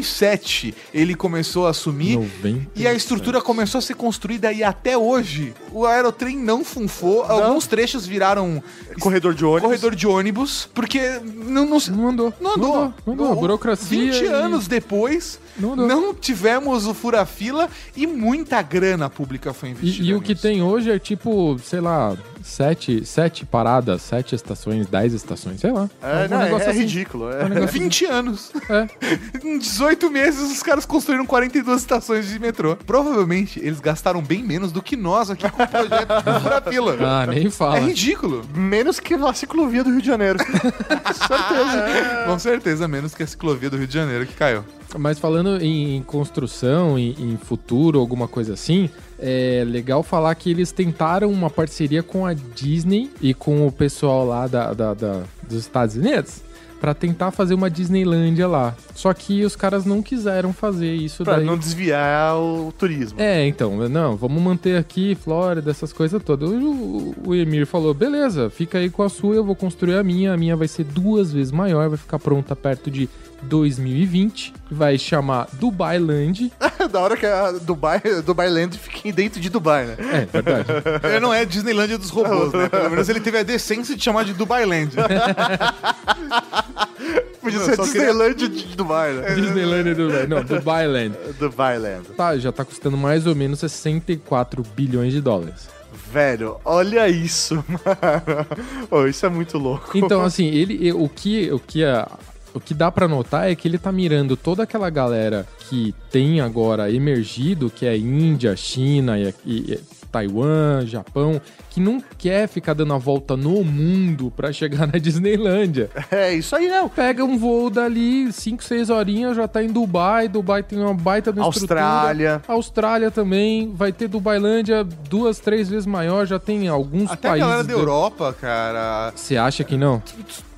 97 ele começou a assumir. 97. E a estrutura começou a ser construída e até hoje o aerotrem não funfou. Alguns trechos viraram Corredor de ônibus. corredor de ônibus, porque não, não, Não andou. não andou. Não andou. Não andou. Burocracia 20 e- anos depois, Não não, andou. tivemos o fura-fila e muita grana pública foi investida. E, e o que tem hoje é tipo, sei lá, sete, sete paradas, sete estações, dez estações, sei lá. É, um não, é, negócio é assim. ridículo. É. É um negócio 20 anos. É. em 18 meses, os caras construíram 42 estações de metrô. Provavelmente, eles gastaram bem menos do que nós aqui com o projeto do Fura-Fila. Ah, nem É fala. ridículo. Menos que a ciclovia do Rio de Janeiro. certeza. Com certeza, menos que a ciclovia do Rio de Janeiro que caiu. Mas falando em, em construção, em, em futuro, alguma coisa assim, é legal falar que eles tentaram uma parceria com a Disney e com o pessoal lá da, da- da- dos Estados Unidos pra tentar fazer uma Disneylândia lá. Só que os caras não quiseram fazer isso Pra daí. não desviar o turismo. É, então, não, vamos manter aqui Flórida, essas coisas todas. O, o Emir falou: beleza, fica aí com a sua, eu vou construir a minha. A minha vai ser duas vezes maior, vai ficar pronta perto de 2020. Vai chamar Dubai Land. da hora que a Dubai, Dubai Land fique dentro de Dubai, né? É, verdade. Ele não é Disneylândia dos robôs, né? Pelo menos ele teve a decência de chamar de Dubai Land. Podia ser Disneyland de Dubai, né? Disneyland Dubai. Não, Dubai Land. Dubai Land. Tá, já tá custando mais ou menos 64 bilhões de dólares. Velho, olha isso, mano. Oh, isso é muito louco. Então, assim, ele, o que, o que a, o que dá pra notar é que ele tá mirando toda aquela galera que tem agora emergido, que é Índia, China e, e- Taiwan, Japão, que não quer ficar dando a volta no mundo pra chegar na Disneylândia. É isso aí, não. Pega um voo dali, 5, 6 horinhas, já tá em Dubai. Dubai tem uma baita de. Austrália. Austrália também. Vai ter Dubailândia duas, três vezes maior. Já tem alguns Até a países. galera da Europa, cara. Você acha que não?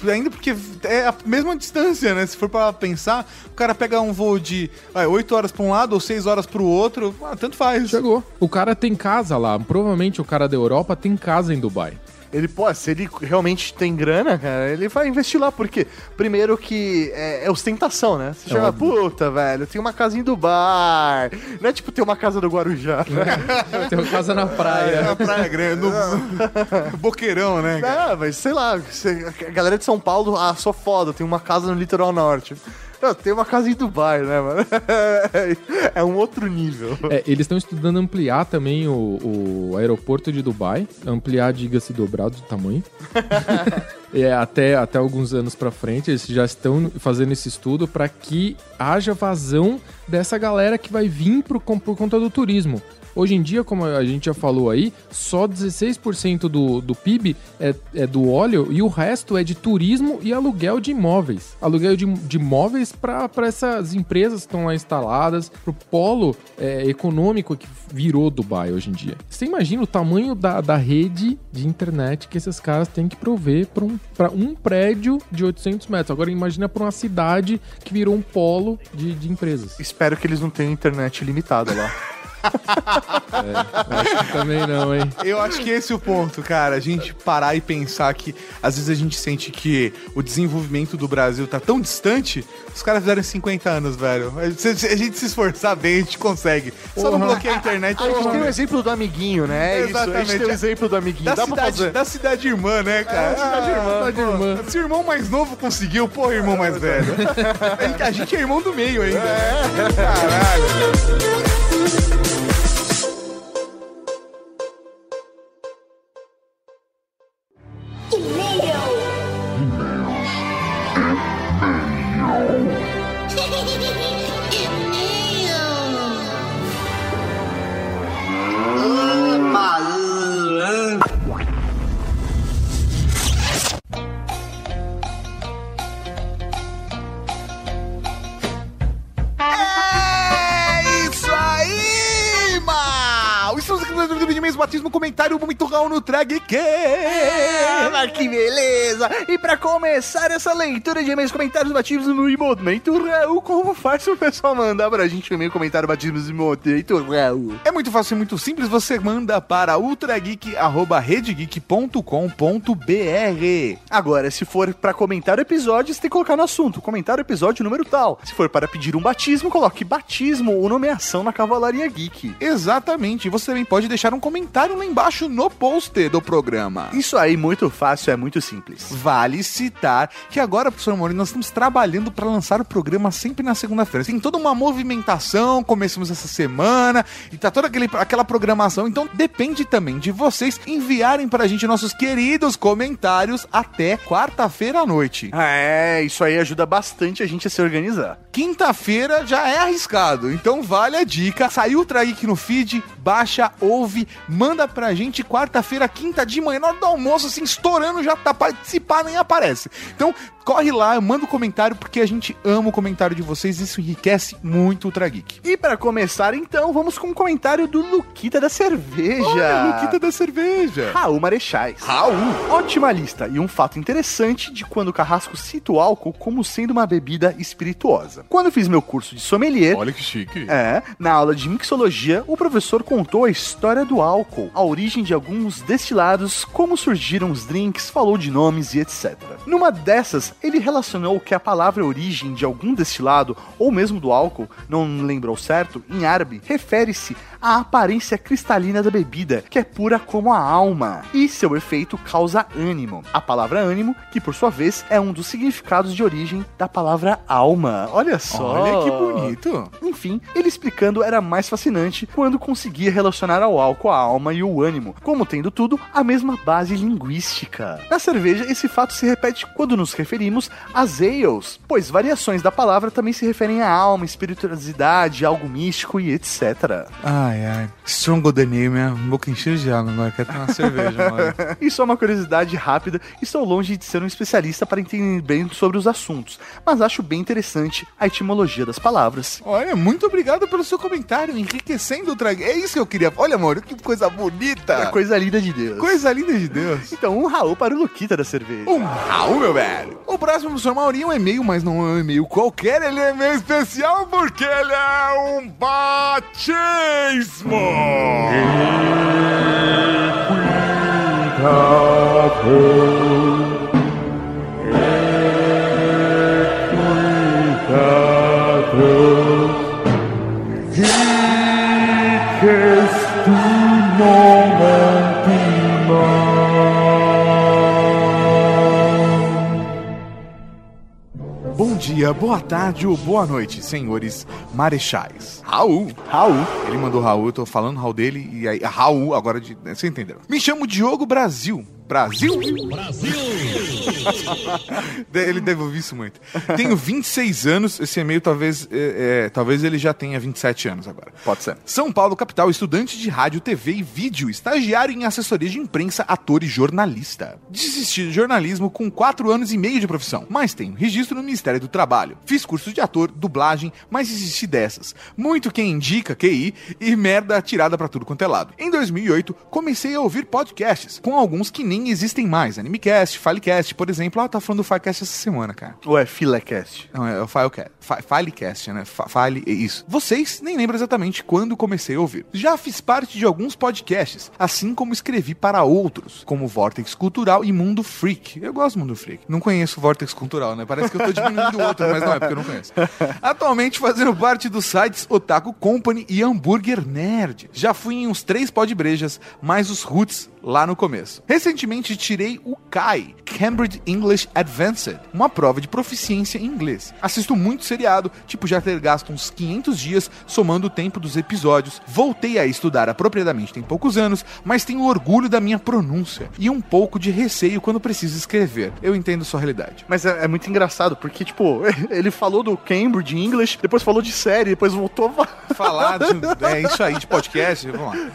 Ainda porque é a mesma distância, né? Se for pra pensar, o cara pega um voo de vai, 8 horas pra um lado ou 6 horas pro outro, ah, tanto faz. Chegou. O cara tem casa lá. Provavelmente o cara da Europa tem casa em Dubai. Ele, pô, se ele realmente tem grana, cara, ele vai investir lá, porque primeiro que é, é ostentação, né? Você É chega, puta, velho, tem uma casa em Dubai. Não é tipo ter uma casa do Guarujá. Tem uma casa na praia. Na Praia Grande, no Boqueirão, né? cara? Ah, mas sei lá, você- a galera de São Paulo, ah, sou foda, tem uma casa no litoral norte. Não, tem uma casa em Dubai, né, mano? É um outro nível. É, eles estão estudando ampliar também o, o aeroporto de Dubai. Ampliar, diga-se, dobrado de tamanho. É, até, até alguns anos pra frente, eles já estão fazendo esse estudo para que haja vazão dessa galera que vai vir pro, por conta do turismo. Hoje em dia, como a gente já falou aí, só 16% do, do PIB é, é do óleo e o resto é de turismo e aluguel de imóveis. Aluguel de, de imóveis para essas empresas que estão lá instaladas, pro polo é, econômico que virou Dubai hoje em dia. Você imagina o tamanho da, da rede de internet que esses caras têm que prover para um, pra um prédio de 800 metros. Agora imagina para uma cidade que virou um polo de, de empresas. Espero que eles não tenham internet limitada lá. Acho que também não, hein? Eu acho que esse é o ponto, cara. A gente parar e pensar que às vezes a gente sente que o desenvolvimento do Brasil tá tão distante, os caras fizeram em 50 anos, velho. Se a gente se esforçar bem, a gente consegue. Só não Porra. bloqueia a internet. A gente tem o exemplo do amiguinho, né? É isso, a gente tem o exemplo do amiguinho. Da Dá cidade, fazer. da cidade irmã, né, cara? É, cidade irmã, Ah, cidade irmã. Se o irmão mais novo conseguiu, pô, irmão mais velho. A gente é irmão do meio ainda. Caralho. Thank you. No Drag que Ah, que beleza! E pra começar essa leitura de e-mails, comentários, batismos no momento, Raul, como faz o pessoal mandar pra gente um e-mail, comentário, batismos no momento, Raul? É muito fácil e muito simples, você manda para ultrageek.redgeek.com.br. Agora, se for pra comentar o episódio, você tem que colocar no assunto, comentar o episódio número tal. Se for para pedir um batismo, coloque batismo ou nomeação na Cavalaria Geek. Exatamente, você também pode deixar um comentário lá embaixo no poster do programa. Isso aí, muito fácil, é muito simples. Vale citar que agora, professor Mori, nós estamos trabalhando para lançar o programa sempre na segunda-feira. Tem toda uma movimentação, começamos essa semana e tá toda aquele, aquela programação. Então depende também de vocês enviarem pra gente nossos queridos comentários até quarta-feira à noite. É, isso aí ajuda bastante a gente a se organizar. Quinta-feira já é arriscado, então vale a dica. Saiu o Traik no feed, baixa, ouve, manda pra gente quarta-feira, quinta de manhã, na hora do almoço, assim, estourando, já tá participar, nem aparece. Então, corre lá, manda um comentário, porque a gente ama o comentário de vocês, isso enriquece muito o Trageek. E pra começar, então, vamos com um comentário do Luquita da Cerveja. Olha, Luquita da Cerveja. Raul Marechais. Raul. Ótima lista e um fato interessante de quando o Carrasco cita o álcool como sendo uma bebida espirituosa. Quando fiz meu curso de sommelier, Olha que chique. é, na aula de mixologia, o professor contou a história do álcool, a origem de alguns destilados, como surgiram os drinks, falou de nomes e etc. Numa dessas, ele relacionou que a palavra origem de algum destilado, ou mesmo do álcool, não lembro ao certo, em árabe, refere-se à aparência cristalina da bebida, que é pura como a alma, e seu efeito causa ânimo. A palavra ânimo, que por sua vez é um dos significados de origem da palavra alma. Olha só! Olha que bonito. Enfim, ele explicando era mais fascinante quando conseguia relacionar ao álcool a alma e o ânimo, como tendo tudo a mesma base linguística. Na cerveja, esse fato se repete quando nos referimos às ales, pois variações da palavra também se referem à alma, espiritualidade, algo místico e etc. Ai, ai. Strong the name, minha boca encheu de água agora, quero tomar uma cerveja, mano. E só uma curiosidade rápida, estou longe de ser um especialista para entender bem sobre os assuntos, mas acho bem interessante a etimologia das palavras. Olha, muito obrigado pelo seu comentário, enriquecendo o Trageek. É isso que eu queria. Olha, amor, que coisa bonita. É coisa linda de Deus. Coisa linda de Deus. Então, um Raul para o Luquita da cerveja. Um Raul, meu velho. O próximo, professor Mauri, é um e-mail, mas não é um e-mail qualquer, ele é um e-mail especial porque ele é um batismo. E qui dia, boa tarde ou boa noite, senhores marechais. Raul. Raul. Ele mandou Raul, eu tô falando Raul dele, e aí, Raul, agora de. Você entendeu? Me chamo Diogo Brasil. Brasil? Brasil! ele deve ouvir isso muito. Tenho 26 anos, esse e-mail talvez, é, é, talvez ele já tenha 27 anos agora. Pode ser. São Paulo, capital, estudante de rádio, TV e vídeo, estagiário em assessoria de imprensa, ator e jornalista. Desisti de jornalismo com 4 anos e meio de profissão, mas tenho registro no Ministério do Trabalho. Fiz curso de ator, dublagem, mas desisti dessas. Muito quem indica QI e merda tirada pra tudo quanto é lado. Em 2008, comecei a ouvir podcasts, com alguns que nem existem mais. Animecast, Filecast, por exemplo. Ah, tá falando do Filecast essa semana, cara. Ou é Filecast? Não, é o Filecast. Fi- Filecast, né? File, é isso. Vocês nem lembram exatamente quando comecei a ouvir. Já fiz parte de alguns podcasts, assim como escrevi para outros, como Vortex Cultural e Mundo Freak. Eu gosto do Mundo Freak. Não conheço Vortex Cultural, né? Parece que eu tô diminuindo o outro, mas não é porque eu não conheço. Atualmente fazendo parte dos sites Otaku Company e Hambúrguer Nerd. Já fui em uns três podbrejas, mais os Roots lá no começo. Recentemente tirei o CAI, Cambridge English Advanced, uma prova de proficiência em inglês. Assisto muito seriado, tipo já ter gasto uns 500 dias somando o tempo dos episódios. Voltei a estudar apropriadamente tem poucos anos, mas tenho orgulho da minha pronúncia e um pouco de receio quando preciso escrever. Eu entendo sua realidade. Mas é, é muito engraçado, porque, tipo, ele falou do Cambridge English, depois falou de série, depois voltou a falar de, é isso aí de podcast, vamos lá.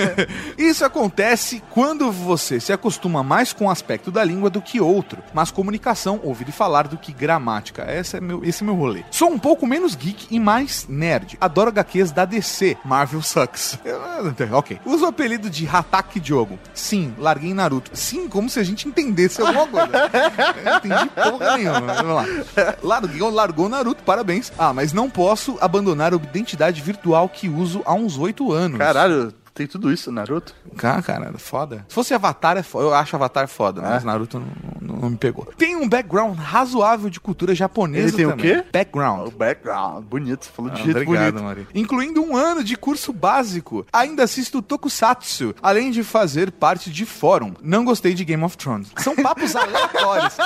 Isso acontece quando você se acostuma mais com um aspecto da língua do que outro, mas comunicação, ouvir e falar do que gramática. Esse é meu, esse é meu rolê. Sou um pouco menos geek e mais nerd. Adoro HQs da DC. Marvel sucks. ok. Uso o apelido de Hataki Diogo. Sim, larguei Naruto. Sim, como se a gente entendesse alguma coisa. Eu entendi porra nenhuma. Vamos lá. Largou, largou Naruto, parabéns. Ah, mas não posso abandonar a identidade virtual que uso há uns oito anos. Caralho, tem tudo isso, Naruto? Cara, cara, foda. Se fosse Avatar, é foda. eu acho Avatar foda, mas Naruto não, não- não me pegou. Tem um background razoável de cultura japonesa Ele tem o também. quê? Background. O background, bonito, você falou de Ah, jeito obrigado, bonito. Mari. Incluindo um ano de curso básico. Ainda assisto Tokusatsu, além de fazer parte de fórum. Não gostei de Game of Thrones. São papos aleatórios.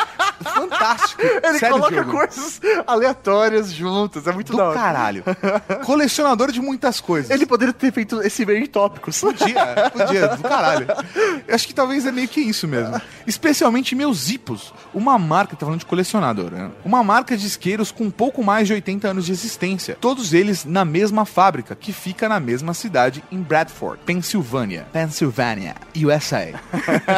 Fantástico. Ele Sério, coloca Diogo. coisas aleatórias juntas, é muito Do da hora. caralho. Colecionador de muitas coisas. Ele poderia ter feito esse meio em tópicos. Podia, podia, do caralho. Eu acho que talvez é meio que isso mesmo. Especialmente meus Zipos, uma marca, tá falando de colecionador, né? Uma marca de isqueiros com pouco mais de 80 anos de existência. Todos eles na mesma fábrica, que fica na mesma cidade, em Bradford, Pensilvânia. Pennsylvania, USA.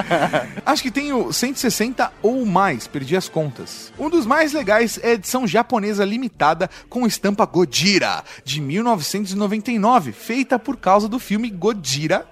Acho que tenho 160 ou mais, perdi as contas. Um dos mais legais é a edição japonesa limitada com estampa Godira, de 1999, feita por causa do filme Godira,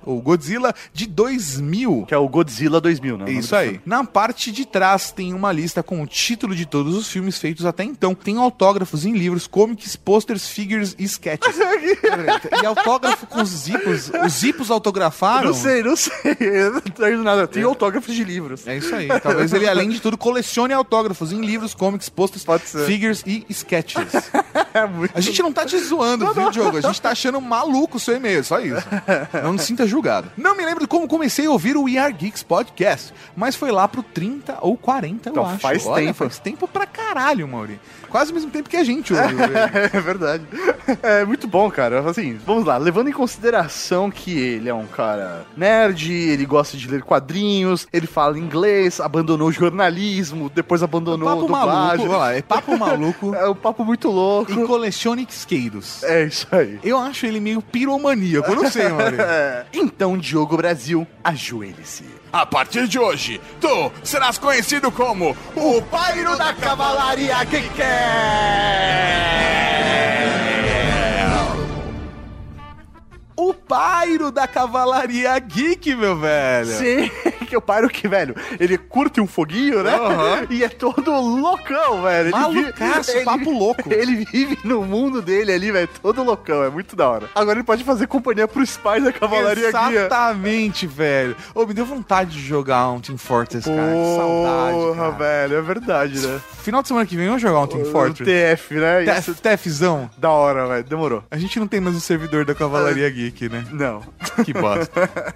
ou Godzilla, de 2000. Que é o Godzilla 2000, né? Isso aí. Na parte de trás tem uma lista com o título de todos os filmes feitos até então. Tem autógrafos em livros, comics, posters, figures e sketches. e autógrafo com os zipos. Os zipos autografaram. Não sei, não sei. Eu não tenho nada. Tem autógrafos de livros. É isso aí. Talvez ele, além de tudo, colecione autógrafos em livros, comics, posters, figures e sketches. É muito... A gente não tá te zoando, viu, Diogo? A gente tá achando maluco o seu e-mail, só isso. Não me sinta julgado. Não me lembro como comecei a ouvir o We Are Geeks Podcast, mas foi lá pro 30 ou 40, eu Então, acho. faz Olha, tempo. Faz tempo pra caralho, Mauri. Quase o mesmo tempo que a gente ouve. É verdade. É muito bom, cara. Assim, vamos lá. Levando em consideração que ele é um cara nerd, ele gosta de ler quadrinhos, ele fala inglês, abandonou o jornalismo, depois abandonou papo o dublagem. maluco, lá, é papo maluco É um papo muito louco. e colecione isqueiros. É isso aí. Eu acho ele meio piromaníaco, eu não sei, Mauri. É. Então, Diogo Brasil, ajoelhe-se. A partir de hoje, tu serás conhecido como o Pairo da Cavalaria que quer! O pairo da cavalaria geek, meu velho. Sim, que o Pairo que, velho, ele curte um foguinho, né? Aham. E é todo loucão, velho. Ele Malucaço, vive- papo louco. Ele vive no mundo dele ali, velho, todo loucão, é muito da hora. Agora ele pode fazer companhia pros pais da Cavalaria Guia. Exatamente, velho. Ô, me deu vontade de jogar um Team Fortress, cara. Que saudade, Porra, velho, é verdade, né? Final de semana que vem, vamos jogar um Team O Fortress. TF, né? Isso- TF, TFzão. Da hora, velho, demorou. A gente não tem mais o servidor da Cavalaria Geek, né? Não. Que bosta.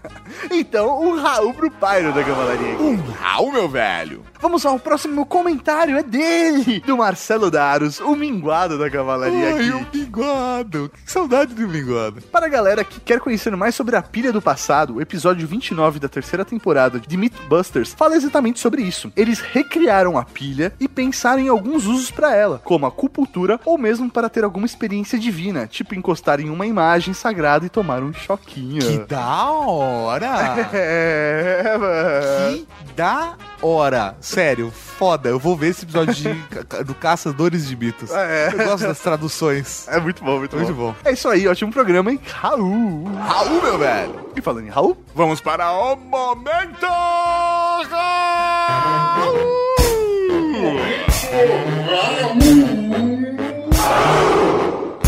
Então, um Raul pro Pairo da Cavalaria um Raul, meu velho. Vamos ao próximo comentário, é dele, do Marcelo Daros, o minguado da Cavalaria Ai, Geek. o Minguado. Que saudade do Minguado. Para a galera que quer conhecer mais sobre a pilha do passado, o episódio 29 da terceira temporada de Mythbusters fala exatamente sobre isso. Eles recriaram a pilha e pensaram em alguns usos para ela, como a acupuntura ou mesmo para ter alguma experiência divina, tipo encostar em uma imagem sagrada e tomar um choquinho. Que da hora. É, mano. Que da hora. Sério, foda. Eu vou ver esse episódio de, do Caçadores de Mitos. É. Eu gosto das traduções. É muito bom, muito, Muito bom. bom. É isso aí, ótimo programa, hein? Raul. Raul, meu velho. E falando em Raul, Vamos para o momento.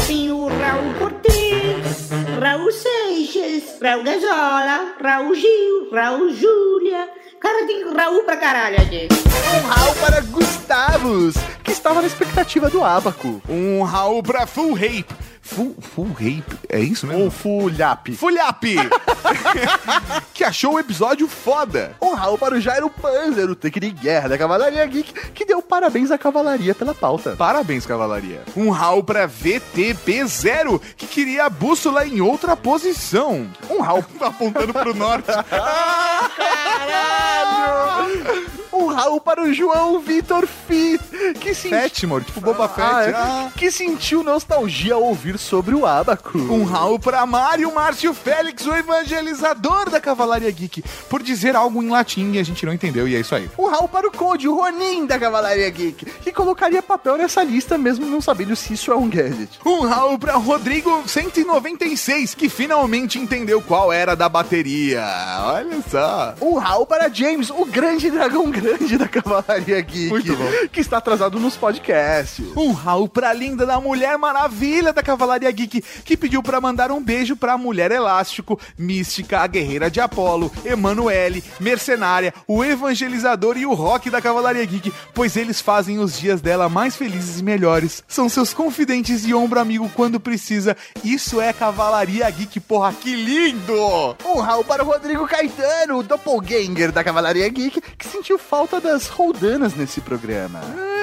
Tem o Raul Cortez, Raul Seixas, Raul Gazola, Raul Gil, Raul Júlia. Cara, tem Raul pra caralho aqui. um Raul para Gustavos, que estava na expectativa do Abaco. Um Raul para Full Rape. Full, full Rape? É isso mesmo? Um Fulhap. Fulhap! que achou o episódio foda. Um Raul para o Jairo Panzer, o tanque de guerra da Cavalaria Geek, que deu parabéns à Cavalaria pela pauta. Parabéns, cavalaria. Um Raul pra VTP0, que queria a bússola em outra posição. Um Raul Apontando pro norte. Caralho! Um Raul para o João Vitor Fit, que sentiu... Fetmore, tipo Boba Fett. Ah, é. Ah. Que sentiu nostalgia ao ouvir sobre o Abaco. Um Raul pra Mário Márcio Félix, o evangelizador da Cavalaria Geek, por dizer algo em latim e a gente não entendeu, e é isso aí. Um Raul para o Conde, o Ronin da Cavalaria Geek, que colocaria papel nessa lista mesmo não sabendo se isso é um gadget. Um Raul pra Rodrigo 196, que finalmente entendeu qual era da bateria. Olha só. Um Raul para James, o grande dragão grande da Cavalaria Geek, Muito bom. que está atrasado nos podcasts. Um Raul pra linda da Mulher Maravilha da Cavalaria Geek, que pediu pra mandar um beijo pra Mulher Elástico, Mística, a Guerreira de Apolo, Emanuele, Mercenária, o Evangelizador e o Rock da Cavalaria Geek, pois eles fazem os dias dela mais felizes e melhores. São seus confidentes e ombro amigo quando precisa. Isso é Cavalaria Geek, porra, que lindo! Um Raul para o Rodrigo Caetano, o doppelganger da Cavalaria Geek, que sentiu falta das roldanas nesse programa.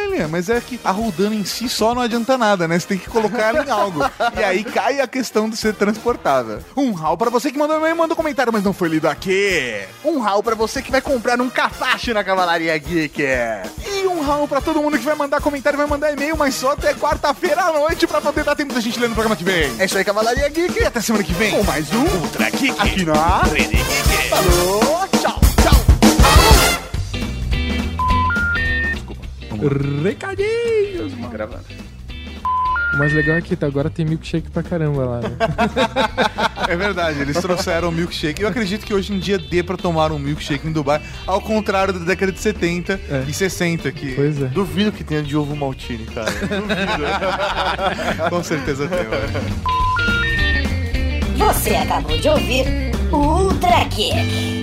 Olha, mas é que a Roldana em si só não adianta nada, né? Você tem que colocar ela em algo. e aí cai a questão de ser transportável. Um rau pra você que mandou e-mail, mandou comentário, mas não foi lido aqui. Um Raul para você que vai comprar um capacho na Cavalaria Geek. E um rau pra todo mundo que vai mandar comentário, vai mandar e-mail, mas só até quarta-feira à noite pra poder dar tempo da gente ler no programa que vem. É isso aí, Cavalaria Geek. E até semana que vem. Com mais um Ultra Geek. aqui na Rede Geek. Falou, tchau. Recadinhos, mano. Gravando. O mais legal é que agora tem milkshake pra caramba lá, né? É verdade, eles trouxeram milkshake. Eu acredito que hoje em dia dê pra tomar um milkshake em Dubai, ao contrário da década de 70 É. e 60, que Pois é. Duvido que tenha de ovo maltine, cara. com certeza tem. mano. Você acabou de ouvir o Ultra Geek.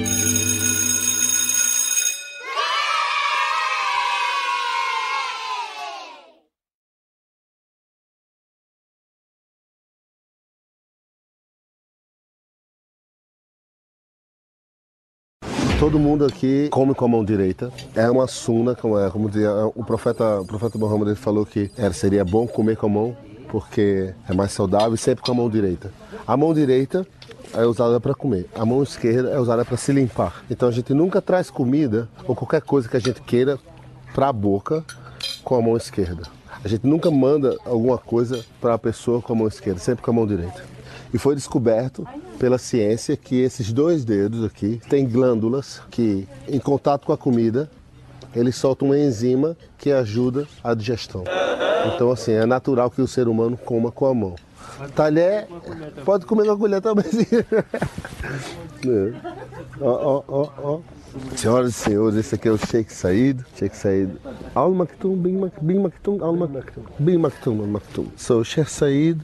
Todo mundo aqui come com a mão direita. É uma suna, como, é, como dizia, o profeta, o profeta Muhammad ele falou que era, seria bom comer com a mão porque é mais saudável sempre com a mão direita. A mão direita é usada para comer, a mão esquerda é usada para se limpar. Então a gente nunca traz comida ou qualquer coisa que a gente queira para a boca com a mão esquerda. A gente nunca manda alguma coisa para a pessoa com a mão esquerda, sempre com a mão direita. E foi descoberto pela ciência que esses dois dedos aqui têm glândulas que, em contato com a comida, eles soltam uma enzima que ajuda a digestão. Então, assim, é natural que o ser humano coma com a mão. Talher, pode comer com a colher também. É. Ó, ó, ó, ó. Senhoras e senhores, esse aqui é o Sheikh Said. Sheikh Said. Al Maktoum, Bin Mak- Bin Maktoum, Al Maktoum. Bin Maktoum, Al Maktoum. So, o Sheikh Said,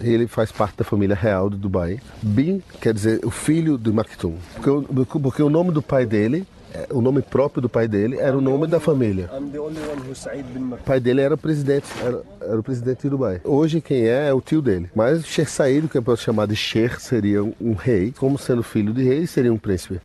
ele faz parte da família real do Dubai. Bin quer dizer o filho do Maktoum. Porque, o- porque o nome do pai dele, é, o nome próprio do pai dele, era o nome da família. O pai dele era o presidente, era, era o presidente de Dubai. Hoje quem é é o tio dele. Mas Sheikh Said, que é chamado de Sheikh, seria um rei. Como sendo filho de rei, seria um príncipe.